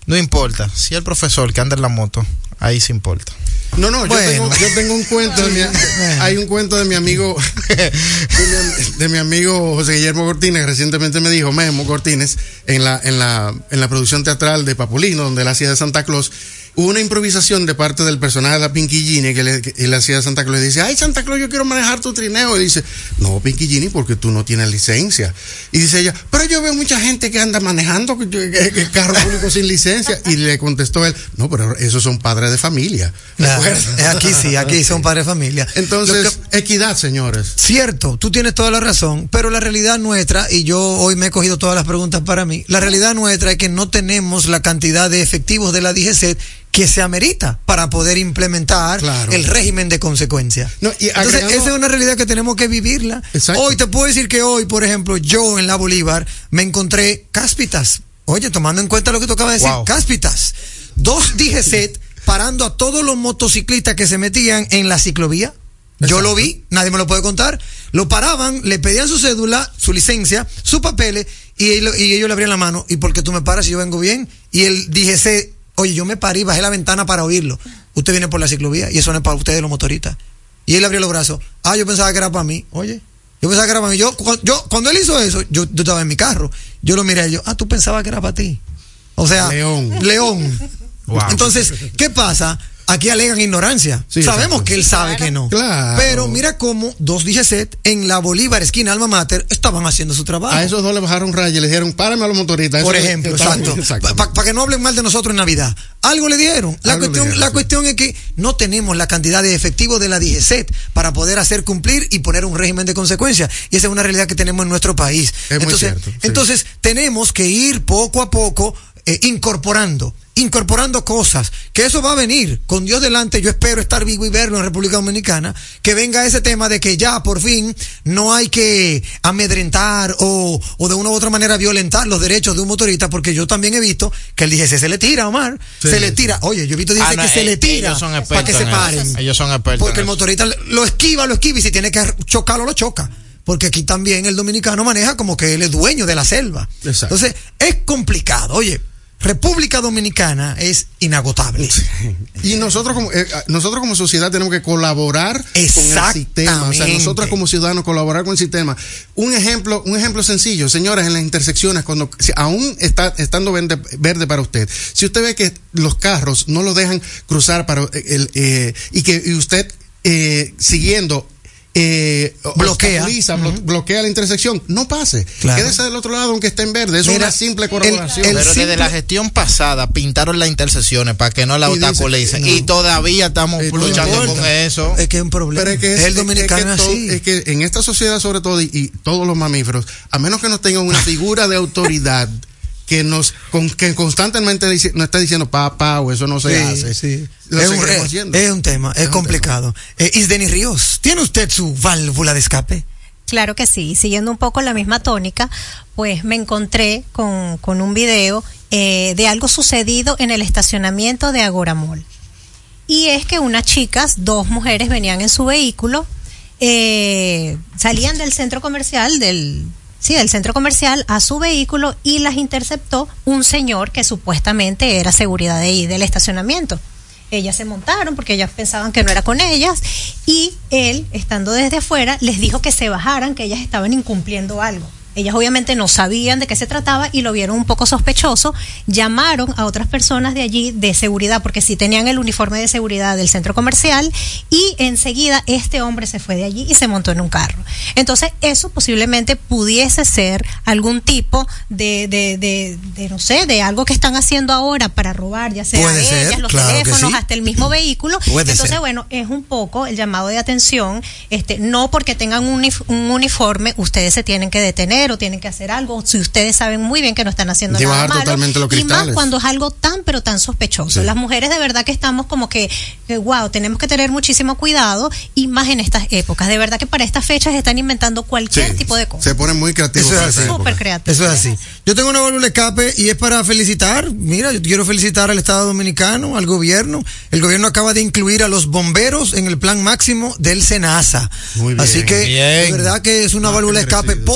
[SPEAKER 8] no importa, si el profesor que anda en la moto, ahí sí importa.
[SPEAKER 6] No, no,
[SPEAKER 5] Bueno.
[SPEAKER 6] yo, tengo, yo tengo un cuento de mi, hay un cuento de mi amigo de mi, de mi amigo José Guillermo Cortines, recientemente me dijo, Memo Cortines, en la, en la, en la producción teatral de Papulino, donde él hacía de Santa Claus, hubo una improvisación de parte del personaje de la Pinky Gini que le, que hacía de Santa Claus. Le dice, ay Santa Claus, yo quiero manejar tu trineo. Y dice, no, Pinky Gini, porque tú no tienes licencia. Y dice ella, pero yo veo mucha gente que anda manejando carro público sin licencia. Y le contestó él, no, pero esos son padres de familia.
[SPEAKER 5] Claro, eh, aquí sí, aquí son padres de familia.
[SPEAKER 6] Entonces,
[SPEAKER 5] que-
[SPEAKER 6] equidad, señores.
[SPEAKER 5] Cierto, tú tienes toda la razón, pero la realidad nuestra, y yo hoy me he cogido todas las preguntas para mí, la realidad nuestra es que no tenemos la cantidad de efectivos de la DGC que se amerita para poder implementar
[SPEAKER 6] Claro.
[SPEAKER 5] el régimen de consecuencia.
[SPEAKER 6] No, y
[SPEAKER 5] Entonces, esa es una realidad que tenemos que vivirla.
[SPEAKER 6] Exacto.
[SPEAKER 5] Hoy te puedo decir que hoy, por ejemplo, yo en la Bolívar me encontré cáspitas. Oye, tomando en cuenta lo que tú acabas de decir,
[SPEAKER 8] Wow.
[SPEAKER 5] cáspitas. Dos DGC parando a todos los motociclistas que se metían en la ciclovía. Yo lo vi, nadie me lo puede contar. Lo paraban, le pedían su cédula, su licencia, sus papeles, y, ellos le abrían la mano. ¿Y por qué tú me paras si yo vengo bien? Y él dijese, oye, yo me paré y bajé la ventana para oírlo. Usted viene por la ciclovía y eso no es para ustedes los motoristas. Y él abrió los brazos. Ah, yo pensaba que era para mí. Oye, yo pensaba que era para mí. Yo, yo cuando él hizo eso, yo, yo estaba en mi carro. Yo lo miré y yo, ah, tú pensabas que era para ti. O sea,
[SPEAKER 6] León.
[SPEAKER 5] León.
[SPEAKER 6] Wow.
[SPEAKER 5] Entonces, ¿qué pasa? Aquí alegan ignorancia.
[SPEAKER 6] Sí,
[SPEAKER 5] Sabemos que él sabe que no.
[SPEAKER 6] Claro.
[SPEAKER 5] Pero mira cómo dos DGCET en la Bolívar, esquina Alma Mater, estaban haciendo su trabajo.
[SPEAKER 6] A esos dos le bajaron raya y le dijeron, párame a los motoristas.
[SPEAKER 5] Por ejemplo, exacto. Para que no hablen mal de nosotros en Navidad. Algo le dieron. La,
[SPEAKER 6] Algo
[SPEAKER 5] cuestión,
[SPEAKER 6] dieron,
[SPEAKER 5] la
[SPEAKER 6] sí.
[SPEAKER 5] cuestión es que no tenemos la cantidad de efectivos de la DGCET para poder hacer cumplir y poner un régimen de consecuencias. Y esa es una realidad que tenemos en nuestro país.
[SPEAKER 6] Es muy
[SPEAKER 5] entonces,
[SPEAKER 6] cierto, sí.
[SPEAKER 5] entonces tenemos que ir poco a poco eh, incorporando incorporando cosas, que eso va a venir, con Dios delante, yo espero estar vivo y verlo en República Dominicana, que venga ese tema de que ya por fin no hay que amedrentar o, o de una u otra manera violentar los derechos de un motorista, porque yo también he visto que el DGC se le tira, Omar,
[SPEAKER 6] Sí.
[SPEAKER 5] se le tira, oye, yo he visto
[SPEAKER 8] Ah,
[SPEAKER 5] dice
[SPEAKER 8] no,
[SPEAKER 5] que se
[SPEAKER 8] eh,
[SPEAKER 5] le tira para que se
[SPEAKER 8] eso.
[SPEAKER 5] paren.
[SPEAKER 8] Ellos son expertos
[SPEAKER 5] Porque el motorista lo esquiva, lo esquiva y si tiene que chocarlo, lo choca. Porque aquí también el dominicano maneja como que él es dueño de la selva.
[SPEAKER 6] Exacto.
[SPEAKER 5] Entonces, es complicado. Oye, República Dominicana es inagotable.
[SPEAKER 6] Y nosotros como eh, nosotros como sociedad tenemos que colaborar con el sistema, o sea, nosotros como ciudadanos colaborar con el sistema. Un ejemplo, un ejemplo sencillo, señores, en las intersecciones cuando si aún está estando verde, verde para usted, si usted ve que los carros no lo dejan cruzar para el eh, y que y usted eh, siguiendo eh,
[SPEAKER 5] Bloquea.
[SPEAKER 6] blo- bloquea la intersección, no pase.
[SPEAKER 5] Claro.
[SPEAKER 6] Quédese del otro lado aunque esté en verde.
[SPEAKER 5] Mira,
[SPEAKER 6] es una simple
[SPEAKER 5] el
[SPEAKER 8] Pero desde
[SPEAKER 5] simple-
[SPEAKER 8] la gestión pasada pintaron las intersecciones para que no la
[SPEAKER 6] Y
[SPEAKER 8] obstaculicen.
[SPEAKER 6] no.
[SPEAKER 8] Y todavía estamos
[SPEAKER 6] Y no
[SPEAKER 8] luchando con eso.
[SPEAKER 5] Es que es un problema.
[SPEAKER 6] Pero es que
[SPEAKER 5] es, el dominicano
[SPEAKER 6] es que,
[SPEAKER 5] así.
[SPEAKER 6] es que en esta sociedad sobre todo y, y todos los mamíferos, a menos que nos tengan una figura de autoridad que nos con, que constantemente dice- nos está diciendo papá o eso no se
[SPEAKER 5] Sí,
[SPEAKER 6] hace.
[SPEAKER 5] sí.
[SPEAKER 6] Lo
[SPEAKER 5] Es un, es-
[SPEAKER 6] haciendo.
[SPEAKER 5] es un tema, es,
[SPEAKER 6] un
[SPEAKER 5] complicado. Eh, Isdeni Ríos, ¿tiene usted su válvula de escape?
[SPEAKER 7] Claro que sí, siguiendo un poco la misma tónica, pues me encontré con, con un video eh, de algo sucedido en el estacionamiento de Agoramol. Y es que unas chicas, dos mujeres venían en su vehículo, eh, salían del centro comercial, del, sí, del centro comercial a su vehículo y las interceptó un señor que supuestamente era seguridad de ahí, del estacionamiento. Ellas se montaron porque ellas pensaban que no era con ellas y él, estando desde afuera, les dijo que se bajaran, que ellas estaban incumpliendo algo. Ellas obviamente no sabían de qué se trataba y lo vieron un poco sospechoso. Llamaron a otras personas de allí de seguridad, porque sí tenían el uniforme de seguridad del centro comercial, y enseguida este hombre se fue de allí y se montó en un carro. Entonces, eso posiblemente pudiese ser algún tipo de, de, de, de, no sé, de algo que están haciendo ahora para robar, ya sea ellas,
[SPEAKER 5] ser,
[SPEAKER 7] los
[SPEAKER 5] claro
[SPEAKER 7] teléfonos,
[SPEAKER 5] sí.
[SPEAKER 7] hasta el mismo vehículo.
[SPEAKER 5] Puede
[SPEAKER 7] Entonces,
[SPEAKER 5] ser.
[SPEAKER 7] bueno, es un poco el llamado de atención, este, no porque tengan un, un uniforme, ustedes se tienen que detener o tienen que hacer algo, si ustedes saben muy bien que no están haciendo
[SPEAKER 6] Y
[SPEAKER 7] nada malo, y más cuando es algo tan pero tan sospechoso.
[SPEAKER 6] Sí.
[SPEAKER 7] Las mujeres de verdad que estamos como que, que, wow, tenemos que tener muchísimo cuidado y más en estas épocas. De verdad que para estas fechas están inventando cualquier
[SPEAKER 6] Sí,
[SPEAKER 7] tipo de cosas.
[SPEAKER 6] Se ponen muy creativos.
[SPEAKER 5] Eso es así.
[SPEAKER 7] Súper.
[SPEAKER 5] Eso es así. Yo tengo una válvula de escape y es para felicitar. Mira, yo quiero felicitar al Estado Dominicano, al gobierno. El gobierno acaba de incluir a los bomberos en el plan máximo del SENASA.
[SPEAKER 6] Muy bien.
[SPEAKER 5] Así que,
[SPEAKER 8] Bien.
[SPEAKER 5] de verdad que es una
[SPEAKER 6] Ah,
[SPEAKER 5] válvula escape
[SPEAKER 6] merecido,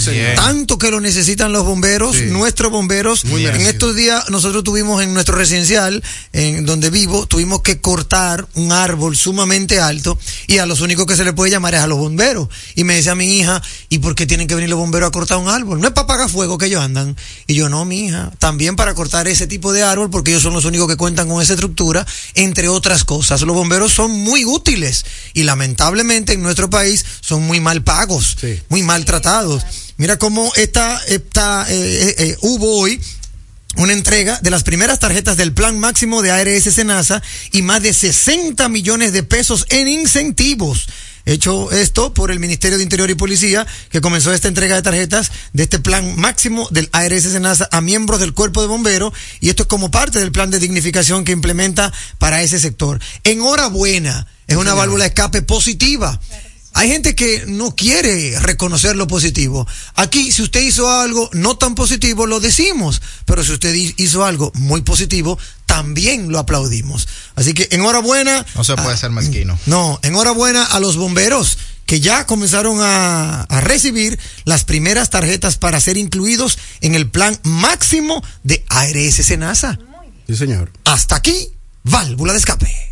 [SPEAKER 6] Sí,
[SPEAKER 5] tanto que lo necesitan los bomberos,
[SPEAKER 6] Sí.
[SPEAKER 5] nuestros bomberos.
[SPEAKER 6] Muy
[SPEAKER 5] en
[SPEAKER 6] merecido.
[SPEAKER 5] estos días nosotros tuvimos en nuestro residencial, en donde vivo, tuvimos que cortar un árbol sumamente alto y a los únicos que se le puede llamar es a los bomberos. Y me decía mi hija, ¿y por qué tienen que venir los bomberos a cortar un árbol? No es para apagar fuego que ellos andan. Y yo, no, mi hija, también para cortar ese tipo de árbol porque ellos son los únicos que cuentan con esa estructura, entre otras cosas. Los bomberos son muy útiles y lamentablemente en nuestro país son muy mal pagos,
[SPEAKER 6] Sí.
[SPEAKER 5] muy maltratados. Mira cómo esta, esta eh, eh, eh, hubo hoy una entrega de las primeras tarjetas del plan máximo de ARS Senasa y más de 60 millones de pesos en incentivos. Hecho esto por el Ministerio de Interior y Policía, que comenzó esta entrega de tarjetas de este plan máximo del ARS Senasa a miembros del cuerpo de bomberos, y esto es como parte del plan de dignificación que implementa para ese sector. Enhorabuena, es una válvula de escape positiva. Hay gente que no quiere reconocer lo positivo. Aquí, si usted hizo algo no tan positivo, lo decimos. Pero si usted hizo algo muy positivo, también lo aplaudimos. Así que enhorabuena.
[SPEAKER 8] No se puede
[SPEAKER 5] a-
[SPEAKER 8] ser mezquino.
[SPEAKER 5] No, enhorabuena a los bomberos que ya comenzaron a, a recibir las primeras tarjetas para ser incluidos en el plan máximo de ARS Senasa.
[SPEAKER 6] Sí, señor.
[SPEAKER 5] Hasta aquí, válvula de escape.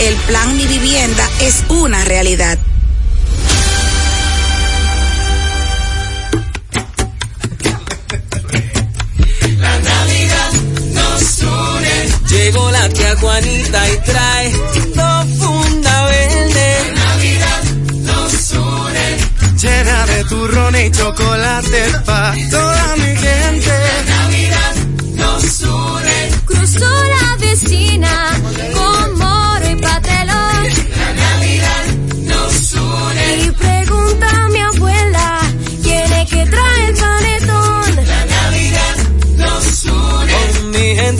[SPEAKER 13] El plan Mi Vivienda es una realidad.
[SPEAKER 9] La Navidad nos une.
[SPEAKER 14] Llegó la tía Juanita y trae dos funda verde.
[SPEAKER 9] La Navidad nos une.
[SPEAKER 14] Llena de turrón y chocolate pa' toda mi gente.
[SPEAKER 9] La Navidad nos une.
[SPEAKER 15] Cruzó la vecina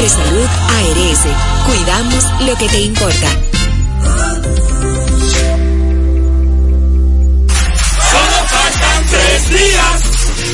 [SPEAKER 16] Mafre Salud ARS, cuidamos lo que te importa.
[SPEAKER 9] Solo faltan tres días.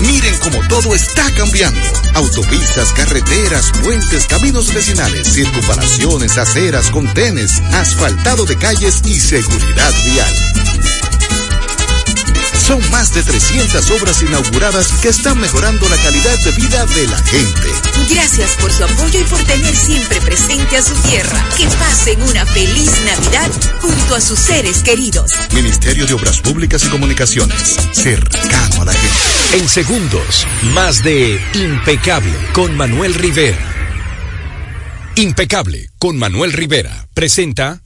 [SPEAKER 17] Miren cómo todo está cambiando. Autopistas, carreteras, puentes, caminos vecinales, circunvalaciones, aceras, contenes, asfaltado de calles y seguridad vial. Son más de 300 obras inauguradas que están mejorando la calidad de vida de la gente.
[SPEAKER 18] Gracias por su apoyo y por tener siempre presente a su tierra. Que pasen una feliz Navidad junto a sus seres queridos.
[SPEAKER 17] Ministerio de Obras Públicas y Comunicaciones, cercano a la gente.
[SPEAKER 1] En segundos, más de Impecable con Manuel Rivera. Impecable con Manuel Rivera presenta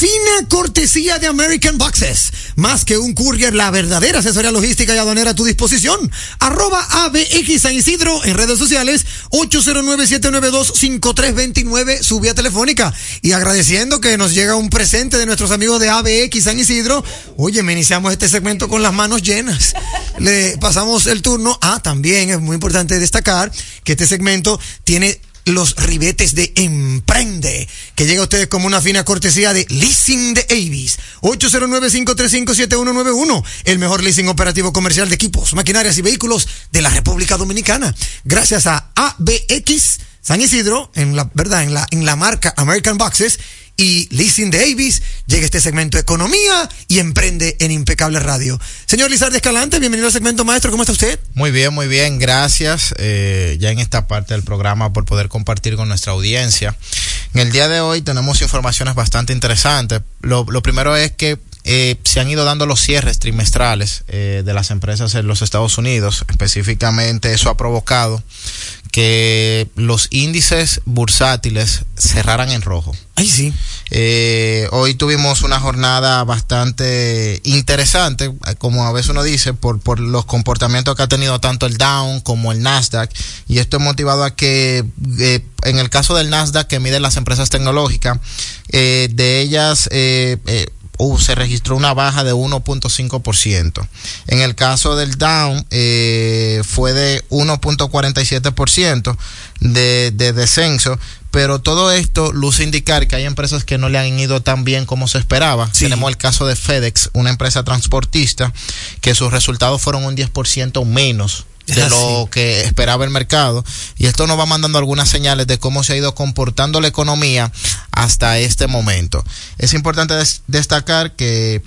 [SPEAKER 5] fina cortesía de American Boxes. Más que un courier, la verdadera asesoría logística y aduanera a tu disposición. Arroba ABX San Isidro en redes sociales 809-792-5329 su vía telefónica. Y agradeciendo que nos llega un presente de nuestros amigos de ABX San Isidro. Oye, me iniciamos este segmento con las manos llenas. Le pasamos el turno. Ah, también es muy importante destacar que este segmento tiene los ribetes de Emprende, que llega a ustedes como una fina cortesía de Leasing de Avis. 809-535-7191, el mejor leasing operativo comercial de equipos, maquinarias y vehículos de la República Dominicana. Gracias a ABX San Isidro, en la verdad, en la, en la marca American Boxes y Leasing de Avis, llega este segmento Economía y Emprende en Impecable Radio. Señor Lizardi Escalante, bienvenido al segmento maestro, ¿cómo está usted?
[SPEAKER 8] Muy bien, muy bien, gracias eh, ya en esta parte del programa por poder compartir con nuestra audiencia. En el día de hoy tenemos informaciones bastante interesantes. Lo primero es que eh, se han ido dando los cierres trimestrales eh, de las empresas en los Estados Unidos. Específicamente eso ha provocado que los índices bursátiles cerraran en rojo.
[SPEAKER 5] Ay, sí.
[SPEAKER 8] Eh, hoy tuvimos una jornada bastante interesante, como a veces uno dice, por, por los comportamientos que ha tenido tanto el Dow como el Nasdaq. Y esto es motivado a que, eh, en el caso del Nasdaq, que mide las empresas tecnológicas, eh, de ellas, eh, eh, uh, se registró una baja de 1.5%. En el caso del Dow eh, fue de 1.47% de, de descenso, pero todo esto luce indicar que hay empresas que no le han ido tan bien como se esperaba. Tenemos el caso de FedEx, una empresa transportista, que sus resultados fueron un 10% menos de lo que esperaba el mercado. Y esto nos va mandando algunas señales de cómo se ha ido comportando la economía hasta este momento. Es importante des destacar que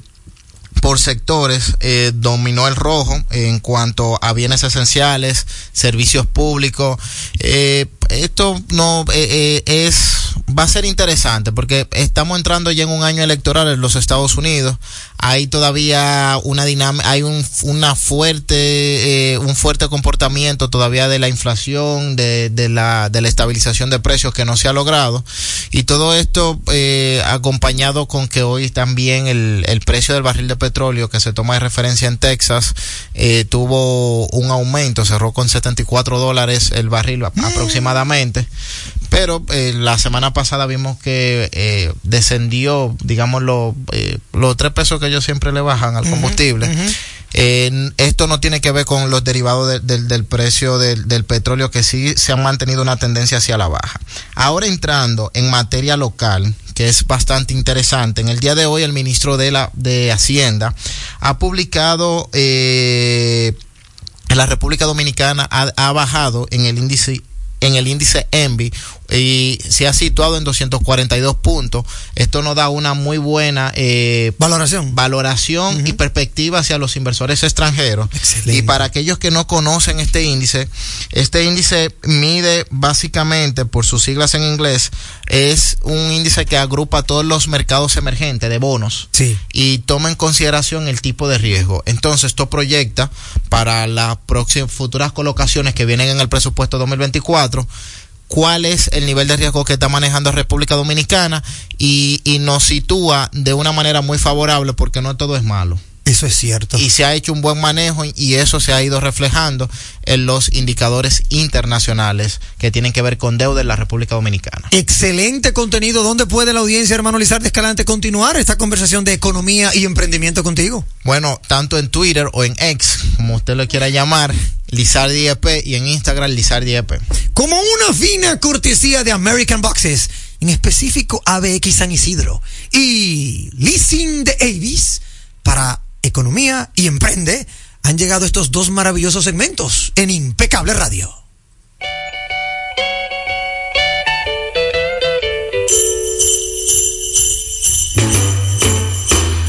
[SPEAKER 8] por sectores eh, dominó el rojo en cuanto a bienes esenciales, servicios públicos. Eh, esto no eh, es va a ser interesante porque estamos entrando ya en un año electoral en los Estados Unidos. Hay todavía una dinámica, hay un una fuerte un fuerte comportamiento todavía de la inflación, de, de, la de la estabilización de precios que no se ha logrado y todo esto acompañado con que hoy también el, el precio del barril de petróleo que se toma de referencia en Texas eh, tuvo un aumento, cerró con 74 dólares el barril mm. aproximadamente, pero eh, la semana pasada vimos que eh, descendió, digamos, lo, los tres pesos que ellos siempre le bajan al combustible. Uh -huh. Eh, esto no tiene que ver con los derivados de, de, del precio del, del, petróleo que sí se han mantenido una tendencia hacia la baja. Ahora entrando en materia local, que es bastante interesante, en el día de hoy el ministro de la de Hacienda ha publicado eh, en la República Dominicana ha, ha bajado en el índice en el índice ENVI y se ha situado en 242 puntos. Esto nos da una muy buena eh,
[SPEAKER 5] valoración,
[SPEAKER 8] valoración uh -huh. y perspectiva hacia los inversores extranjeros. Excelente. Y para aquellos que no conocen este índice, este índice mide básicamente, por sus siglas en inglés, es un índice que agrupa todos los mercados emergentes de bonos
[SPEAKER 5] sí.
[SPEAKER 8] y toma en consideración el tipo de riesgo. Entonces, esto proyecta para las próximas futuras colocaciones que vienen en el presupuesto 2024 cuál es el nivel de riesgo que está manejando República Dominicana y, y, nos sitúa de una manera muy favorable porque no todo es malo.
[SPEAKER 5] Eso es cierto.
[SPEAKER 8] Y se ha hecho un buen manejo y eso se ha ido reflejando en los indicadores internacionales que tienen que ver con deuda en la República Dominicana.
[SPEAKER 5] Excelente contenido. ¿Dónde puede la audiencia, hermano Lizardo Escalante, continuar esta conversación de economía y emprendimiento contigo?
[SPEAKER 8] Bueno, tanto en Twitter o en X, como usted lo quiera llamar, Lizardi EP y en Instagram Lizardi EP.
[SPEAKER 5] Como una fina cortesía de American Boxes en específico ABX San Isidro y Leasing de Avis para Economía y Emprende, han llegado estos dos maravillosos segmentos en Impecable Radio.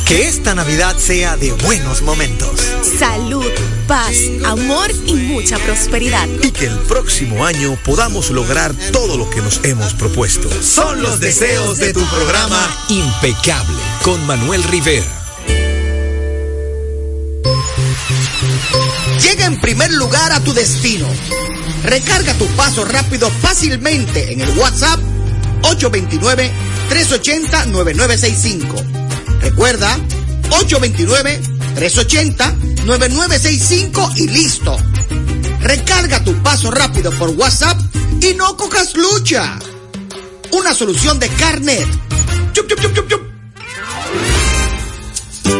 [SPEAKER 5] Que esta Navidad sea de buenos momentos.
[SPEAKER 19] Salud, paz, amor y mucha prosperidad.
[SPEAKER 20] Y que el próximo año podamos lograr todo lo que nos hemos propuesto.
[SPEAKER 21] Son los deseos de tu programa
[SPEAKER 20] Impecable con Manuel Rivera.
[SPEAKER 22] Llega en primer lugar a tu destino. Recarga tu paso rápido fácilmente en el WhatsApp 829-380-9965. Recuerda, 829-380-9965 y listo. Recarga tu paso rápido por WhatsApp y no cojas lucha. Una solución de carnet.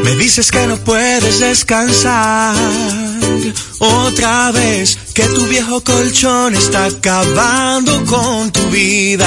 [SPEAKER 23] Me dices que no puedes descansar otra vez, que tu viejo colchón está acabando con tu vida,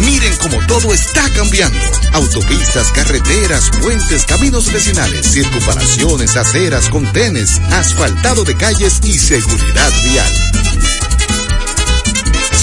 [SPEAKER 17] Miren cómo todo está cambiando. Autopistas, carreteras, puentes, caminos vecinales, circunvalaciones, aceras, contenes, asfaltado de calles y seguridad vial.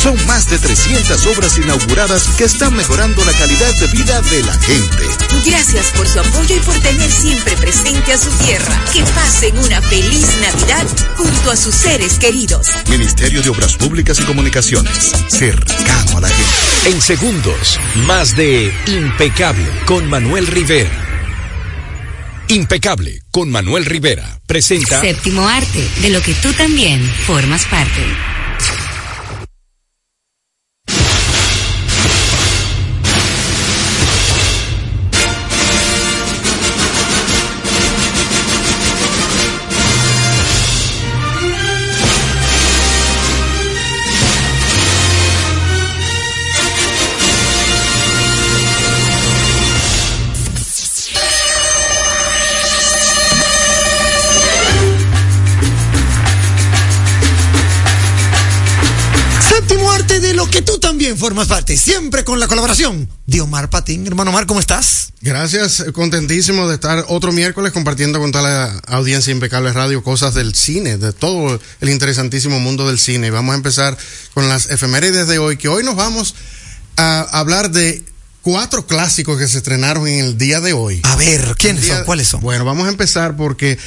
[SPEAKER 17] Son más de 300 obras inauguradas que están mejorando la calidad de vida de la gente.
[SPEAKER 18] Gracias por su apoyo y por tener siempre presente a su tierra. Que pasen una feliz Navidad junto a sus seres queridos.
[SPEAKER 17] Ministerio de Obras Públicas y Comunicaciones. Cercano a la gente.
[SPEAKER 20] En segundos, más de Impecable con Manuel Rivera. Impecable con Manuel Rivera presenta
[SPEAKER 18] Séptimo arte, de lo que tú también formas parte.
[SPEAKER 5] Formas parte, siempre con la colaboración de Omar Patín. Hermano Omar, ¿cómo estás?
[SPEAKER 6] Gracias, contentísimo de estar otro miércoles compartiendo con toda la audiencia impecable radio cosas del cine, de todo el interesantísimo mundo del cine. Vamos a empezar con las efemérides de hoy, que hoy nos vamos a hablar de cuatro clásicos que se estrenaron en el día de hoy.
[SPEAKER 5] A ver, ¿quiénes
[SPEAKER 6] día-
[SPEAKER 5] son? ¿Cuáles son?
[SPEAKER 6] Bueno, vamos a empezar porque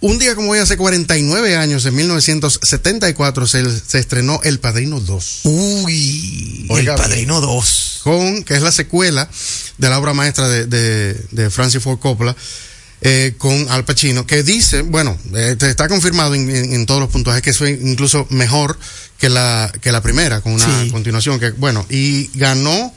[SPEAKER 6] un día como hoy, hace 49 años, en 1974, se, se estrenó El Padrino 2.
[SPEAKER 5] Uy,
[SPEAKER 6] Oiga,
[SPEAKER 5] El Padrino 2.
[SPEAKER 6] Con, que es la secuela de la obra maestra de, de, de Francis Ford Coppola. eh, con Al Pacino, que dice, bueno, eh, está confirmado en, en- en todos los puntajes que fue incluso mejor que la, que la primera, con una
[SPEAKER 5] Sí.
[SPEAKER 6] continuación, que bueno, y ganó,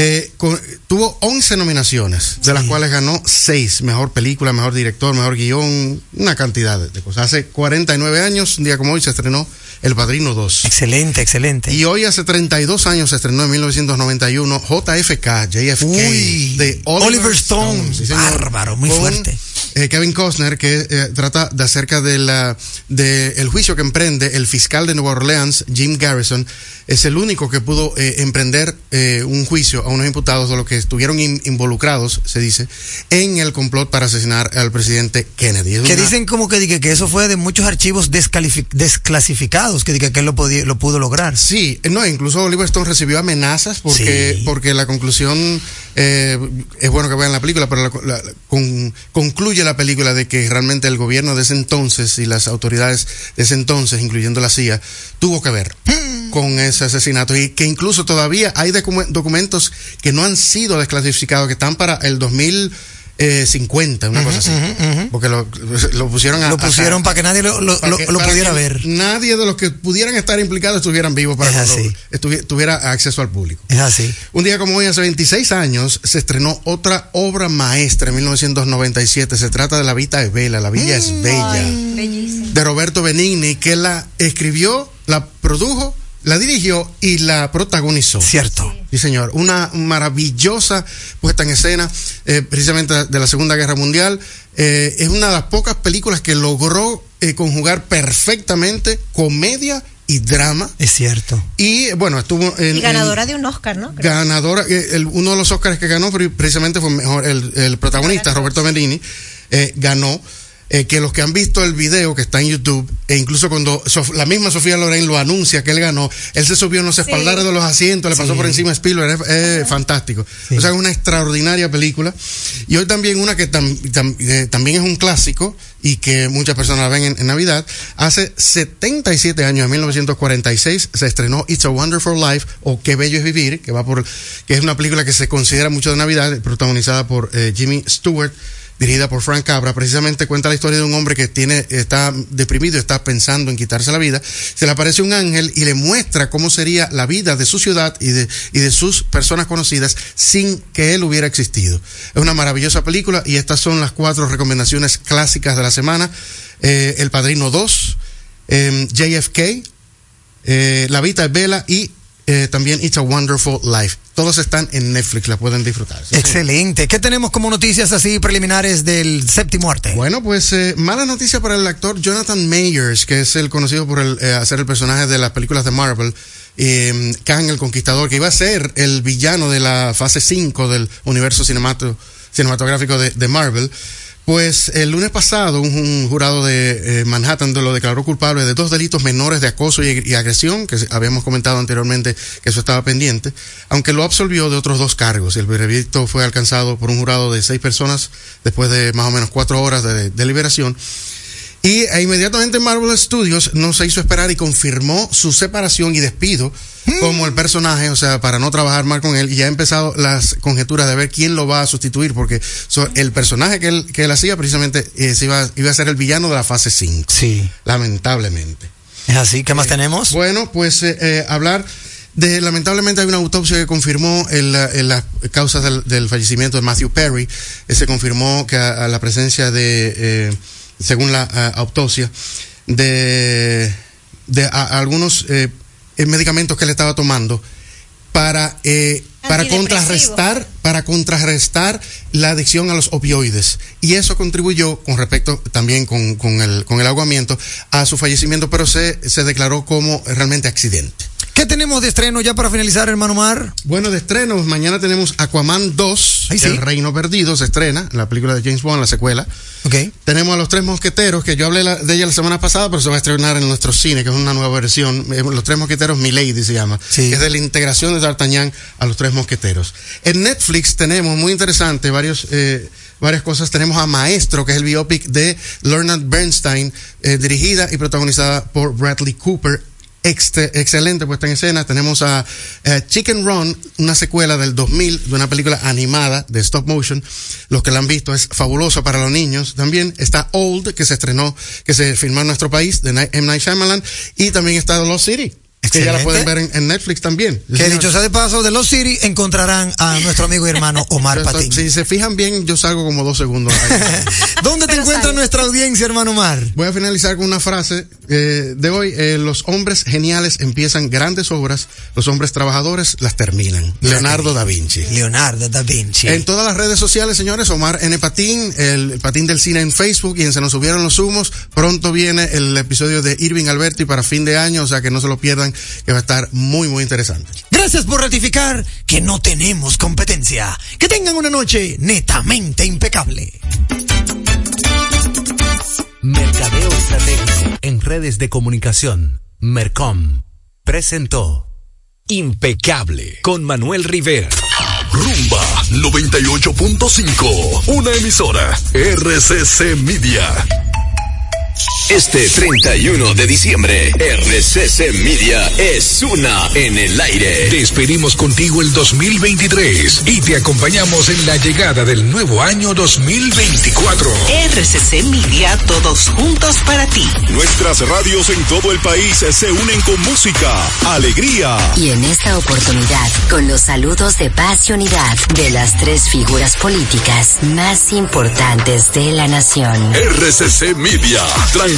[SPEAKER 6] eh, con- tuvo 11 nominaciones, de las cuales ganó 6, mejor película, mejor director, mejor guion, una cantidad de, de cosas. Hace 49 años, un día como hoy, se estrenó El Padrino 2.
[SPEAKER 5] Excelente, excelente.
[SPEAKER 6] Y hoy hace 32 años se estrenó en 1991 JFK, JFK
[SPEAKER 5] Uy,
[SPEAKER 6] de
[SPEAKER 5] Oliver Stone.
[SPEAKER 6] sí, señor.
[SPEAKER 5] Bárbaro, muy
[SPEAKER 6] Con,
[SPEAKER 5] fuerte.
[SPEAKER 6] eh, Kevin Costner que eh, trata de acerca de la de el juicio que emprende el fiscal de Nueva Orleans Jim Garrison es el único que pudo eh, emprender eh, un juicio a unos imputados de los que estuvieron in- involucrados se dice en el complot para asesinar al presidente Kennedy Es
[SPEAKER 5] Que
[SPEAKER 6] una-
[SPEAKER 5] dicen como que, que, que eso fue de muchos archivos desclasificados, que, que, que él lo, podía, lo pudo lograr.
[SPEAKER 6] Sí, no, incluso Oliver Stone recibió amenazas porque,
[SPEAKER 5] Sí.
[SPEAKER 6] porque la conclusión, eh, es bueno que vean la película, pero la- la- con- concluye la película de que realmente el gobierno de ese entonces y las autoridades de ese entonces, incluyendo la CIA, tuvo que ver con ese asesinato y que incluso todavía hay documentos que no han sido desclasificados, que están para el 2000 eh, 50, una cosa así. Porque lo, lo, pusieron
[SPEAKER 5] a, Lo pusieron para que nadie lo, lo, lo pudiera ver.
[SPEAKER 6] Nadie de los que pudieran estar implicados estuvieran vivos para que tuviera acceso al público.
[SPEAKER 5] Es así.
[SPEAKER 6] Un día como hoy, hace 26 años, se estrenó otra obra maestra en 1997. Se trata de La Vita es Bella, La Villa es mm, Bella. de Roberto Benigni, que la escribió, la produjo la dirigió y la protagonizó.
[SPEAKER 5] Cierto.
[SPEAKER 6] Sí, señor. Una maravillosa puesta en escena, eh, precisamente de la Segunda Guerra Mundial. Eh, es una de las pocas películas que logró eh, conjugar perfectamente comedia y drama.
[SPEAKER 5] Es cierto.
[SPEAKER 6] Y bueno, estuvo
[SPEAKER 24] en. Y ganadora de un Oscar, ¿no?
[SPEAKER 6] Ganadora, uno de los Oscars que ganó precisamente fue mejor, el, el protagonista, Roberto Benini, ganó eh, que los que han visto el video que está en YouTube, e incluso cuando la misma Sofía Loren lo anuncia que él ganó, él se subió en los espaldares de los asientos, le pasó por encima a Spielberg, es, fantástico. O sea, es una extraordinaria película. Y hoy también una que eh, también es un clásico y que muchas personas la ven en, Navidad. Hace 77 años, en 1946, se estrenó It's a Wonderful Life o Qué Bello es Vivir, que va por, que es una película que se considera mucho de Navidad, protagonizada por eh, Jimmy Stewart dirigida por Frank Cabra, precisamente cuenta la historia de un hombre que tiene, está deprimido, está pensando en quitarse la vida. Se le aparece un ángel y le muestra cómo sería la vida de su ciudad y de, y de sus personas conocidas sin que él hubiera existido. Es una maravillosa película y estas son las cuatro recomendaciones clásicas de la semana. Eh, el Padrino 2, em, JFK, eh, La Vita es Vela y eh, también It's a Wonderful Life. Todos están en Netflix, la pueden disfrutar.
[SPEAKER 5] Excelente. ¿Qué tenemos como noticias así preliminares del séptimo arte?
[SPEAKER 6] Bueno, pues eh, mala noticia para el actor Jonathan Mayers, que es el conocido por el, eh, hacer el personaje de las películas de Marvel. Eh, Kang el Conquistador, que iba a ser el villano de la fase 5 del universo cinematográfico de, de Marvel. Pues el lunes pasado un, jurado de eh, Manhattan lo declaró culpable de dos delitos menores de acoso y, agresión, que habíamos comentado anteriormente que eso estaba pendiente, aunque lo absolvió de otros dos cargos. El veredicto fue alcanzado por un jurado de seis personas después de más o menos cuatro horas de deliberación. Y e inmediatamente Marvel Studios no se hizo esperar y confirmó su separación y despido como el personaje, o sea, para no trabajar más con él. Y ya ha empezado las conjeturas de ver quién lo va a sustituir, porque el personaje que él, que él hacía precisamente eh, iba, iba a ser el villano de la fase 5.
[SPEAKER 5] Sí.
[SPEAKER 6] Lamentablemente.
[SPEAKER 5] ¿Es así? ¿Qué más
[SPEAKER 6] eh,
[SPEAKER 5] tenemos?
[SPEAKER 6] Bueno, pues eh, hablar de, lamentablemente hay una autopsia que confirmó el, las causas del, fallecimiento de Matthew Perry. se confirmó que a, la presencia de según la eh, autopsia, de, de algunos eh, medicamentos que le estaba tomando para, eh, para contrarrestar, para contrarrestar la adicción a los opioides. Y eso contribuyó, con respecto también con, con, el, con el aguamiento, a su fallecimiento, pero se, se declaró como realmente accidente.
[SPEAKER 5] ¿Qué tenemos de estreno ya para finalizar, hermano Mar?
[SPEAKER 6] Bueno, de estreno, mañana tenemos Aquaman 2, El Reino Perdido, se estrena, la película de James Bond, la secuela.
[SPEAKER 5] Okay.
[SPEAKER 6] Tenemos a Los Tres Mosqueteros, que yo hablé de ella la semana pasada, pero se va a estrenar en nuestro cine, que es una nueva versión. Eh, los Tres Mosqueteros, Milady se llama.
[SPEAKER 5] Sí.
[SPEAKER 6] Que es de la integración de D'Artagnan a Los Tres Mosqueteros. En Netflix tenemos, muy interesante, varios... Eh, varias cosas. Tenemos a Maestro, que es el biopic de Leonard Bernstein, eh, dirigida y protagonizada por Bradley Cooper excelente puesta en escena. Tenemos a eh, Chicken Run, una secuela del 2000 de una película animada de stop motion. Los que la han visto es fabuloso para los niños. También está Old, que se estrenó, que se filmó en nuestro país, de M. Night Shyamalan. Y también está Lost City, que ya la pueden ver en, Netflix también.
[SPEAKER 5] Que dicho sea de paso, de los City encontrarán a nuestro amigo y hermano Omar Patín.
[SPEAKER 6] Si se fijan bien, yo salgo como dos segundos.
[SPEAKER 5] ¿Dónde te encuentra nuestra audiencia, hermano Omar?
[SPEAKER 6] Voy a finalizar con una frase eh, de hoy. Eh, los hombres geniales empiezan grandes obras, los hombres trabajadores las terminan. Leonardo da Vinci.
[SPEAKER 5] Leonardo da Vinci.
[SPEAKER 6] En todas las redes sociales, señores, Omar N. Patín, el Patín del Cine en Facebook y en Se nos subieron los humos. Pronto viene el episodio de Irving Alberti para fin de año, o sea que no se lo pierdan que va a estar muy, muy interesante.
[SPEAKER 5] Gracias por ratificar que no tenemos competencia. Que tengan una noche netamente impecable.
[SPEAKER 25] Mercadeo Estratégico en redes de comunicación. Mercom presentó Impecable con Manuel Rivera.
[SPEAKER 2] Rumba 98.5. Una emisora. RCC Media.
[SPEAKER 24] Este 31 de diciembre, RCC Media es una en el aire.
[SPEAKER 2] Despedimos contigo el 2023 y te acompañamos en la llegada del nuevo año 2024.
[SPEAKER 26] RCC Media, todos juntos para ti.
[SPEAKER 2] Nuestras radios en todo el país se unen con música, alegría.
[SPEAKER 18] Y en esta oportunidad, con los saludos de paz y unidad de las tres figuras políticas más importantes de la nación.
[SPEAKER 2] RCC Media,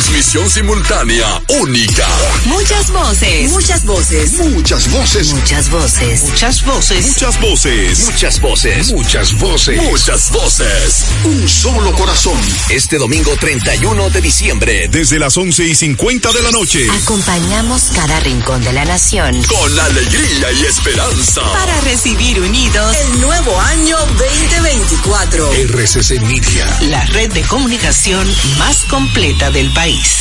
[SPEAKER 2] transmisión simultánea, única.
[SPEAKER 18] Muchas voces. Muchas voces.
[SPEAKER 2] Muchas voces.
[SPEAKER 18] Muchas voces.
[SPEAKER 26] Muchas voces.
[SPEAKER 2] Muchas voces.
[SPEAKER 24] Muchas voces.
[SPEAKER 2] Muchas voces. Muchas voces. Un solo corazón.
[SPEAKER 24] Este domingo 31 de diciembre,
[SPEAKER 2] Desde las 11 y 50 de la noche.
[SPEAKER 18] Acompañamos cada rincón de la nación.
[SPEAKER 2] Con alegría y esperanza.
[SPEAKER 26] Para recibir unidos
[SPEAKER 18] El nuevo año 2024.
[SPEAKER 2] RCC Media.
[SPEAKER 26] la red de comunicación más completa del país país.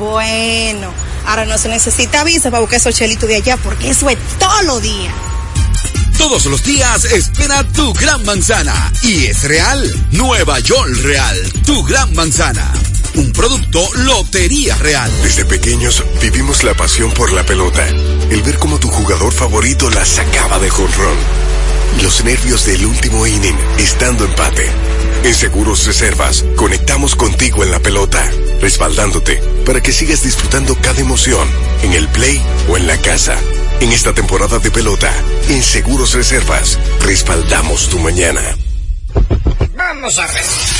[SPEAKER 19] Bueno, ahora no se necesita visa para buscar esos chelitos de allá, porque eso es todos los días.
[SPEAKER 27] Todos los días espera tu gran manzana. Y es real. Nueva York Real. Tu gran manzana. Un producto Lotería Real.
[SPEAKER 28] Desde pequeños vivimos la pasión por la pelota. El ver cómo tu jugador favorito la sacaba de jonrón. Los nervios del último inning, estando empate. En Seguros Reservas, conectamos contigo en la pelota, respaldándote para que sigas disfrutando cada emoción, en el play o en la casa. En esta temporada de pelota, en Seguros Reservas, respaldamos tu mañana.
[SPEAKER 29] Vamos a ver.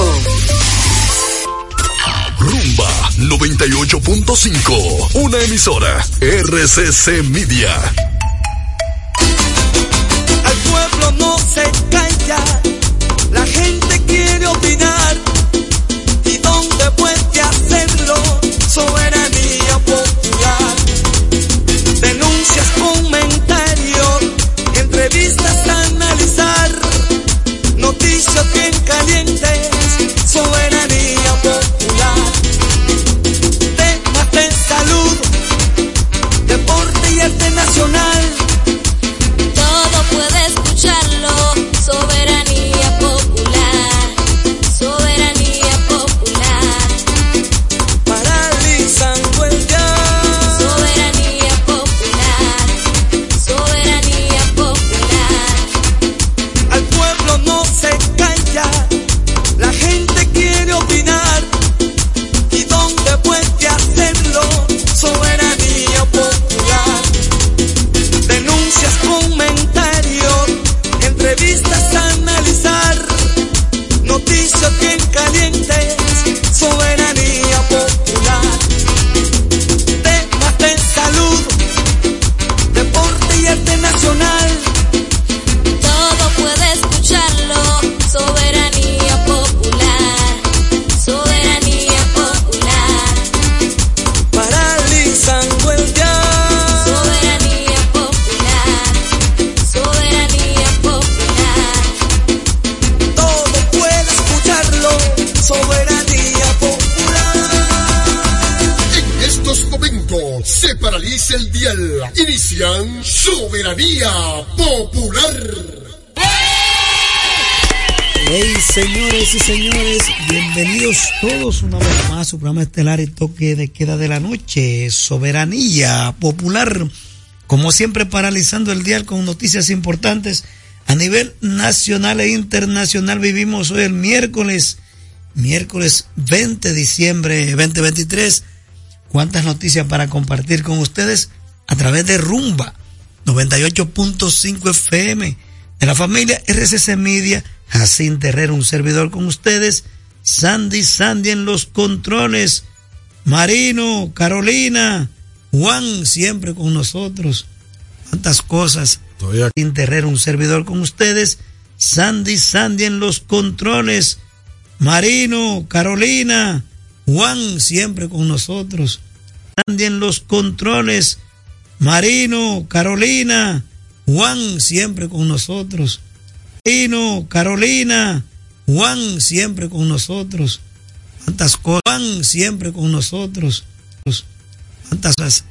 [SPEAKER 2] Rumba 98.5. Una emisora. RCC Media.
[SPEAKER 1] Al pueblo no se calla, la gente quiere opinar. ¿Y dónde puede hacerlo? Soberanía popular. Denuncias, comentarios, entrevistas a analizar. Noticias bien calientes,
[SPEAKER 30] su programa estelar y toque de queda de la noche, Soberanía Popular. Como siempre, paralizando el dial con noticias importantes a nivel nacional e internacional. Vivimos hoy el miércoles, miércoles 20 de diciembre 2023. ¿Cuántas noticias para compartir con ustedes a través de Rumba 98.5 FM de la familia RCC Media? Jacín Terrero, un servidor con ustedes. Sandy, Sandy en los controles. Marino, Carolina, Juan siempre con nosotros. Tantas cosas. Terrero, un servidor con ustedes. Sandy, Sandy en los controles. Marino, Carolina, Juan siempre con nosotros. Sandy en los controles. Marino, Carolina, Juan siempre con nosotros. Marino, Carolina, Juan siempre con nosotros. Tantas cosas. Juan siempre con nosotros. Tantas